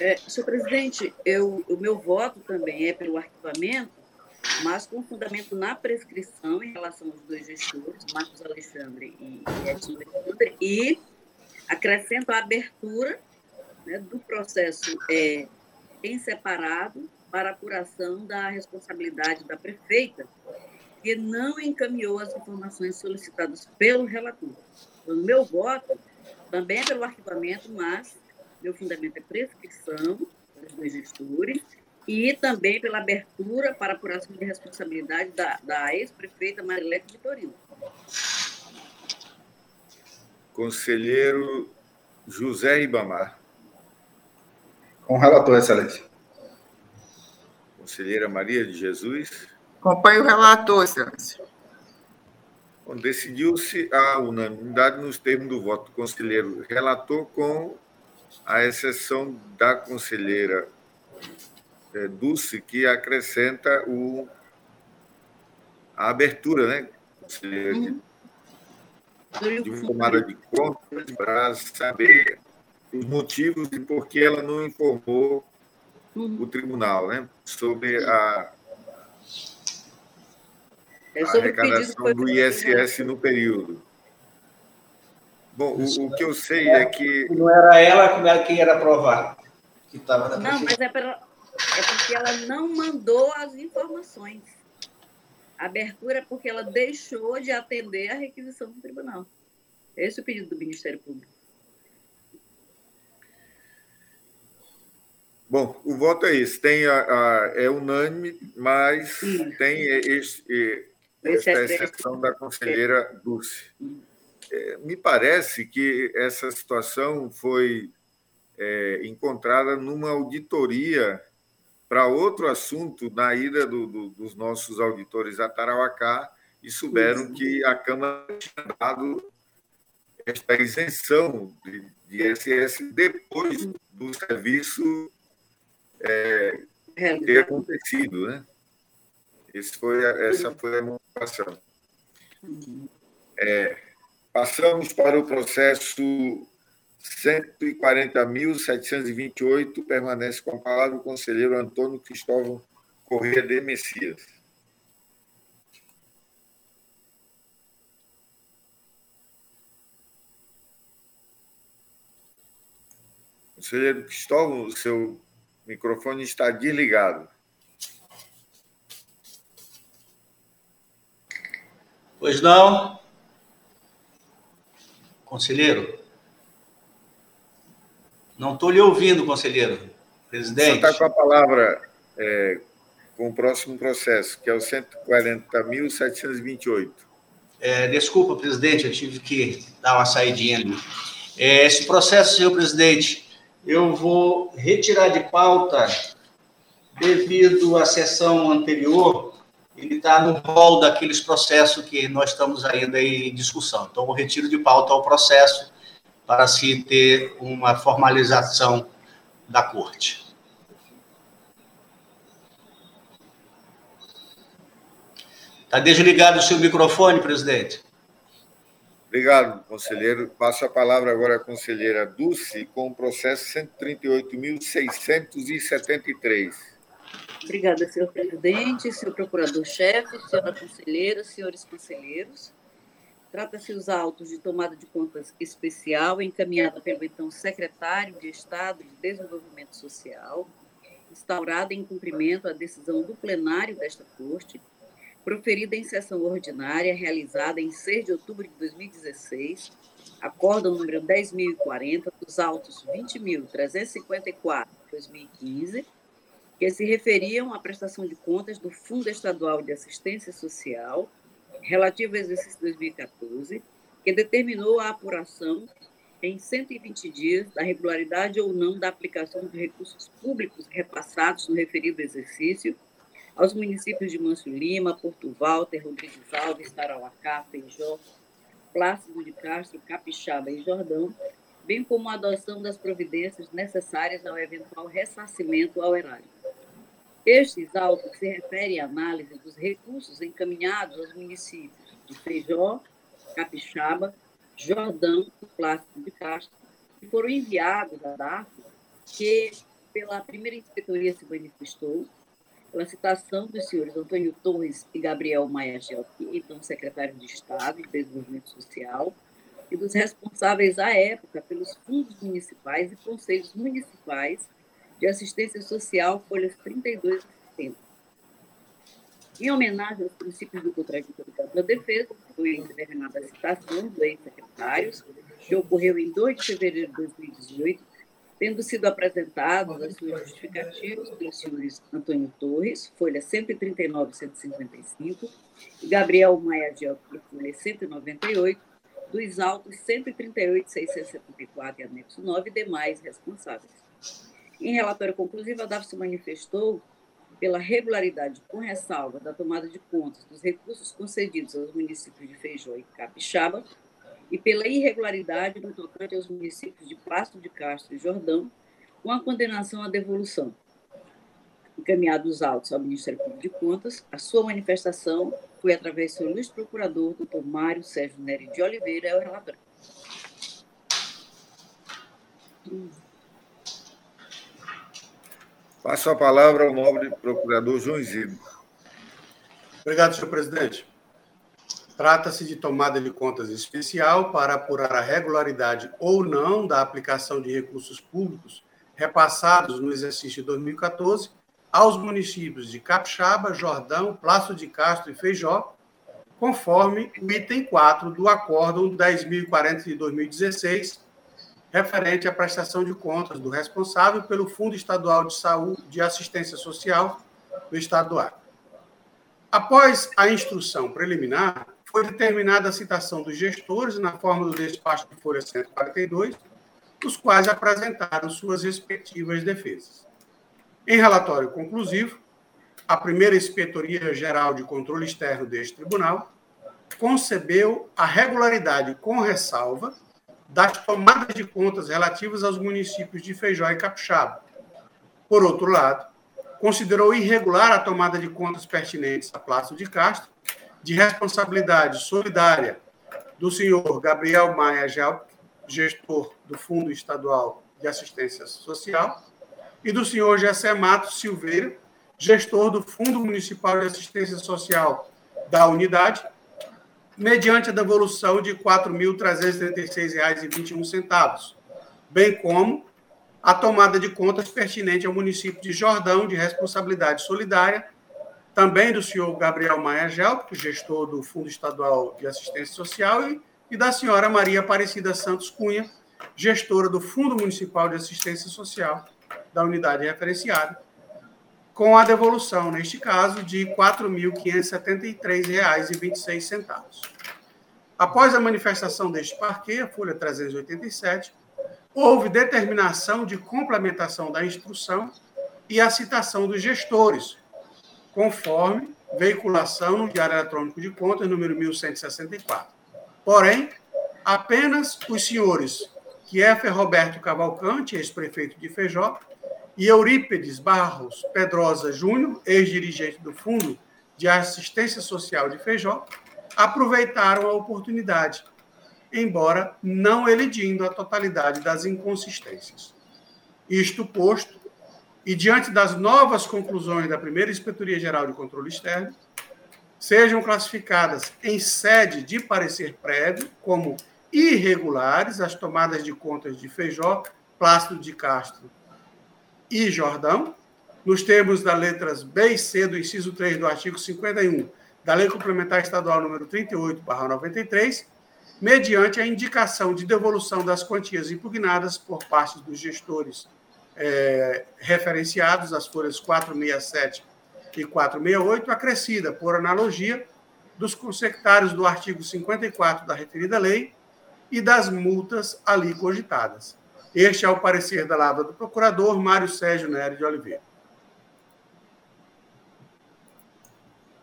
É, senhor presidente, eu, o meu voto também é pelo arquivamento, mas com fundamento na prescrição em relação aos dois gestores, Marcos Alexandre e Edson Alexandre, e acrescento a abertura né, do processo é, em separado para apuração da responsabilidade da prefeita, que não encaminhou as informações solicitadas pelo relator. Então, meu voto também é pelo arquivamento, mas meu fundamento é prescrição dos dois gestores e também pela abertura para apuração de responsabilidade da, da ex-prefeita Marilete Vitorino. Conselheiro José Ribamar. Com o relator, excelência. Conselheira Maria de Jesus. Acompanhe o relator, excelência. Decidiu-se a unanimidade nos termos do voto do conselheiro relator, com a exceção da conselheira é, Dulce, que acrescenta o, a abertura, né, conselheira, uhum. de, de uma tomada de contas para saber os motivos e por que ela não informou uhum. o tribunal né, sobre a, é a arrecadação do ISS no período. Bom, o, o, que eu sei é que. Não era ela quem era aprovar. Que tava não, mas é, pela, é porque ela não mandou as informações. A abertura é porque ela deixou de atender a requisição do tribunal. Esse é o pedido do Ministério Público. Bom, o voto é esse. Tem a, a é unânime, mas tem este, esta exceção da conselheira Dulce. É, me parece que essa situação foi é, encontrada numa auditoria para outro assunto na ida do, do, dos nossos auditores a Tarauacá e souberam que a Câmara tinha dado esta isenção de, de ISS depois do serviço é, ter acontecido, né? Esse foi essa foi a É, passamos para o processo 140.728, permanece com a palavra o conselheiro Antônio Cristóvão Corrêa de Messias. Conselheiro Cristóvão, o seu microfone está desligado. Pois não. Conselheiro? Não estou lhe ouvindo, conselheiro. Presidente. Você está com a palavra é, com o próximo processo, que é o 140.728. É, desculpa, presidente, eu tive que dar uma saidinha ali. É, esse processo, senhor presidente, eu vou retirar de pauta devido à sessão anterior, ele está no rol daqueles processos que nós estamos ainda em discussão. Então, eu retiro de pauta o processo para se ter uma formalização da corte. Está desligado o seu microfone, presidente? Obrigado, conselheiro. Passo a palavra agora à conselheira Dulce com o processo 138.673. Obrigada, senhor presidente, senhor procurador-chefe, senhora conselheira, senhores conselheiros. Trata-se os autos de tomada de contas especial encaminhada pelo então secretário de Estado de Desenvolvimento Social, instaurada em cumprimento à decisão do plenário desta Corte, proferida em sessão ordinária realizada em 6 de outubro de 2016, acórdão número 10.040 dos autos 20.354 de 2015, que se referiam à prestação de contas do Fundo Estadual de Assistência Social relativo ao exercício 2014, que determinou a apuração em 120 dias da regularidade ou não da aplicação de recursos públicos repassados no referido exercício aos municípios de Manso Lima, Porto Walter, Rodrigues Alves, Tarauacá, Feijó, Plácido de Castro, Capixaba e Jordão, bem como a adoção das providências necessárias ao eventual ressarcimento ao erário. Estes autos se referem à análise dos recursos encaminhados aos municípios de Feijó, Capixaba, Jordão e Plástico de Castro, que foram enviados à DAF, que pela primeira inspetoria se manifestou, pela citação dos senhores Antônio Torres e Gabriel Maia Gelpi, então secretário de Estado de Desenvolvimento Social, e dos responsáveis à época pelos fundos municipais e conselhos municipais de Assistência Social, folhas 32 e 30. Em homenagem aos princípios do contraditório da defesa, foi determinada a citação dos ex-secretários, que ocorreu em 2 de fevereiro de 2018, tendo sido apresentados as suas justificativas pelos senhores Antônio Torres, folha 139 e 155, e Gabriel Maia de folha 198, dos autos 138 e 674 e anexo 9 e demais responsáveis. Em relatório conclusivo, a DAF se manifestou pela regularidade com ressalva da tomada de contas dos recursos concedidos aos municípios de Feijó e Capixaba e pela irregularidade no tocante aos municípios de Pasto de Castro e Jordão, com a condenação à devolução. Encaminhados os autos ao Ministério Público de Contas, a sua manifestação foi através do seu ilustre procurador, doutor Mário Sérgio Nery de Oliveira, é o relator. Passo a palavra ao nobre procurador João Isidro. Obrigado, senhor presidente. Trata-se de tomada de contas especial para apurar a regularidade ou não da aplicação de recursos públicos repassados no exercício de 2014 aos municípios de Capixaba, Jordão, Plácio de Castro e Feijó, conforme o item 4 do Acórdão 10.040 de 2016, referente à prestação de contas do responsável pelo Fundo Estadual de Saúde de Assistência Social do Estado do Acre. Após a instrução preliminar, foi determinada a citação dos gestores na forma do despacho de folha 142, os quais apresentaram suas respectivas defesas. Em relatório conclusivo, a primeira Inspetoria Geral de Controle Externo deste tribunal concebeu a regularidade com ressalva das tomadas de contas relativas aos municípios de Feijó e Capixaba. Por outro lado, considerou irregular a tomada de contas pertinentes a Plácio de Castro, de responsabilidade solidária do senhor Gabriel Maia Gelp, gestor do Fundo Estadual de Assistência Social, e do senhor Gessé Matos Silveira, gestor do Fundo Municipal de Assistência Social da unidade, mediante a devolução de R$ 4.336,21, bem como a tomada de contas pertinente ao município de Jordão de responsabilidade solidária, também do senhor Gabriel Maia Gelp, gestor do Fundo Estadual de Assistência Social, e, e da senhora Maria Aparecida Santos Cunha, gestora do Fundo Municipal de Assistência Social da unidade referenciada, com a devolução, neste caso, de R$ 4.573,26. Após a manifestação deste parquê, a folha 387, houve determinação de complementação da instrução e a citação dos gestores, conforme veiculação no Diário Eletrônico de Contas, número 1164. Porém, apenas os senhores Kiefer Roberto Cavalcante, ex-prefeito de Feijó, e Eurípedes Barros Pedrosa Júnior, ex-dirigente do Fundo de Assistência Social de Feijó, aproveitaram a oportunidade, embora não elidindo a totalidade das inconsistências. Isto posto, e diante das novas conclusões da primeira Inspetoria Geral de Controle Externo, sejam classificadas em sede de parecer prévio como irregulares as tomadas de contas de Feijó, Plácido de Castro e Jordão, nos termos das letras B e C do inciso 3 do artigo 51 da Lei Complementar Estadual número 38/93, mediante a indicação de devolução das quantias impugnadas por parte dos gestores é, referenciados, as folhas 467 e 468, acrescida, por analogia, dos consectários do artigo 54 da referida lei e das multas ali cogitadas. Este é o parecer da lavra do procurador Mário Sérgio Nery de Oliveira.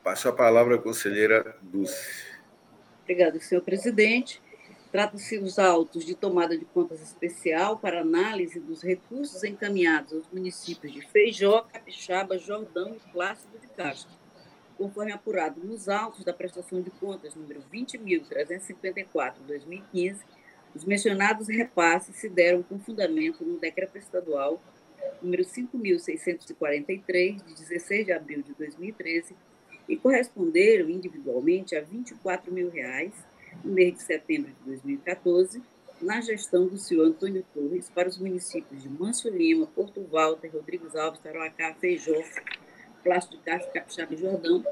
Passo a palavra à conselheira Dulce. Obrigada, senhor presidente. Trata-se dos autos de tomada de contas especial para análise dos recursos encaminhados aos municípios de Feijó, Capixaba, Jordão e Plácido de Castro, conforme apurado nos autos da prestação de contas número 20.354-2015, os mencionados repasses se deram com fundamento no decreto estadual número 5.643, de 16 de abril de 2013, e corresponderam individualmente a 24 mil reais no mês de setembro de 2014, na gestão do senhor Antônio Torres para os municípios de Manso Lima, Porto Walter, Rodrigues Alves, Tarauacá, Feijó, Plástico de Castro, Capixaba e Jordão,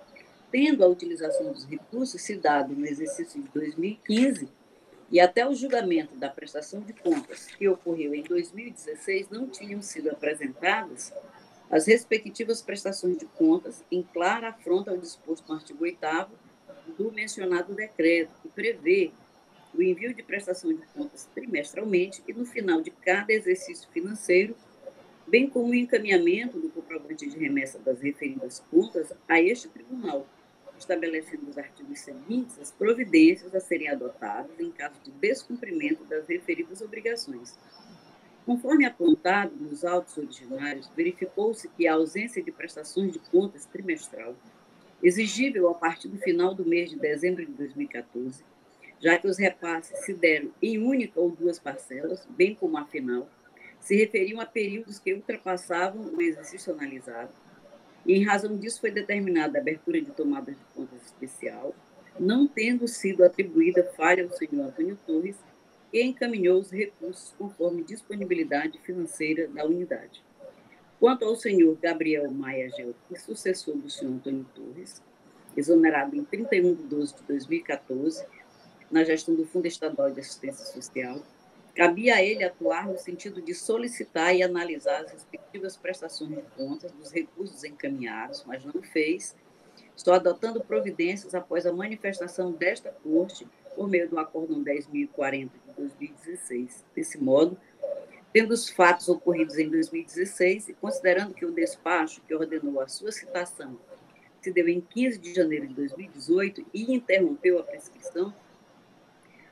tendo a utilização dos recursos se dado no exercício de 2015 e até o julgamento da prestação de contas, que ocorreu em 2016, não tinham sido apresentadas as respectivas prestações de contas em clara afronta ao disposto no artigo 8 do mencionado decreto, que prevê o envio de prestação de contas trimestralmente e no final de cada exercício financeiro, bem como o encaminhamento do comprovante de remessa das referidas contas a este tribunal, estabelecendo nos artigos seguintes as providências a serem adotadas em caso de descumprimento das referidas obrigações. Conforme apontado nos autos originários, verificou-se que a ausência de prestações de contas trimestral, exigível a partir do final do mês de dezembro de 2014, já que os repasses se deram em única ou duas parcelas, bem como a final, se referiam a períodos que ultrapassavam o exercício analisado, em razão disso foi determinada a abertura de tomada de contas especial, não tendo sido atribuída falha ao senhor Antônio Torres, que encaminhou os recursos conforme disponibilidade financeira da unidade. Quanto ao senhor Gabriel Maia Gel, sucessor do senhor Antônio Torres, exonerado em 31 de 12 de 2014, na gestão do Fundo Estadual de Assistência Social, cabia a ele atuar no sentido de solicitar e analisar as respectivas prestações de contas dos recursos encaminhados, mas não fez. Estou adotando providências após a manifestação desta Corte por meio do Acórdão 10.040 de 2016. Desse modo, Tendo os fatos ocorridos em 2016 e considerando que o despacho que ordenou a sua citação se deu em 15 de janeiro de 2018 e interrompeu a prescrição,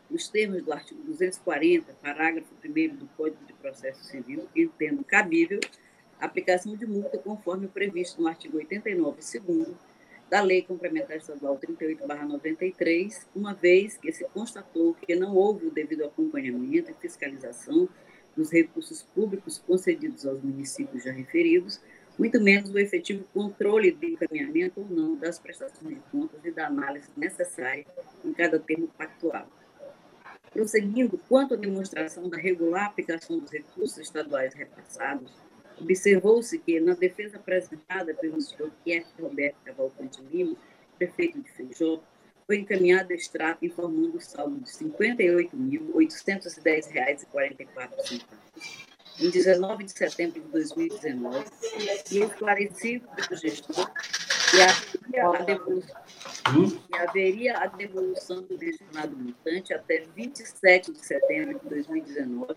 os termos do artigo 240, parágrafo 1 do Código de Processo Civil, entendo cabível a aplicação de multa conforme previsto no artigo 89, segundo, da Lei Complementar Estadual 38/93, uma vez que se constatou que não houve o devido acompanhamento e fiscalização dos recursos públicos concedidos aos municípios já referidos, muito menos o efetivo controle de encaminhamento ou não das prestações de contas e da análise necessária em cada termo pactual. Prosseguindo, quanto à demonstração da regular aplicação dos recursos estaduais repassados, observou-se que, na defesa apresentada pelo senhor Pierre Roberto Cavalcante Lima, prefeito de Feijó, foi encaminhado extrato informando o saldo de R$ 58.810,44 em 19 de setembro de 2019 e esclarecido pelo gestor que haveria a devolução, que haveria a devolução do mencionado montante até 27 de setembro de 2019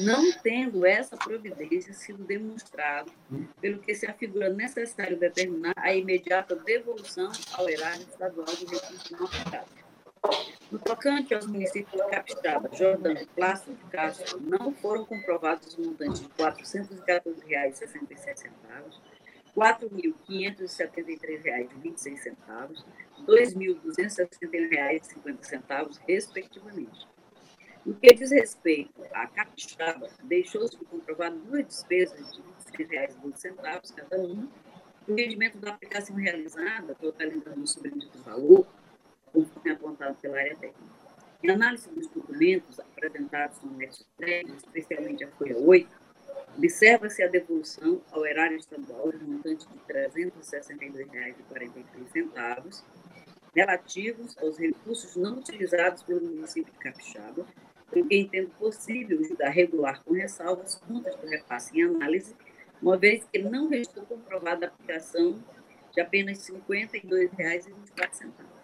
não tendo essa providência sido demonstrado, pelo que se afigura necessário determinar a imediata devolução ao erário estadual do recurso não aplicado. No tocante aos municípios de Capixaba, Jordão e Plácido de Castro, não foram comprovados os montantes de R$ 414,66, R$ 4.573,26, R$ 2.261,50, respectivamente. No que diz respeito à capixaba, deixou-se de comprovar duas despesas de R$ 26,12 cada uma, o rendimento da aplicação realizada, totalizando o sobredido valor, conforme apontado pela área técnica. Em análise dos documentos apresentados no 3, especialmente a folha 8, observa-se a devolução ao erário estadual de montante de R$ 362,43, relativos aos recursos não utilizados pelo município de Capixaba, em que entendo possível julgar regular com ressalvas contas do repasse em análise, uma vez que não restou comprovada a aplicação de apenas R$ 52,24.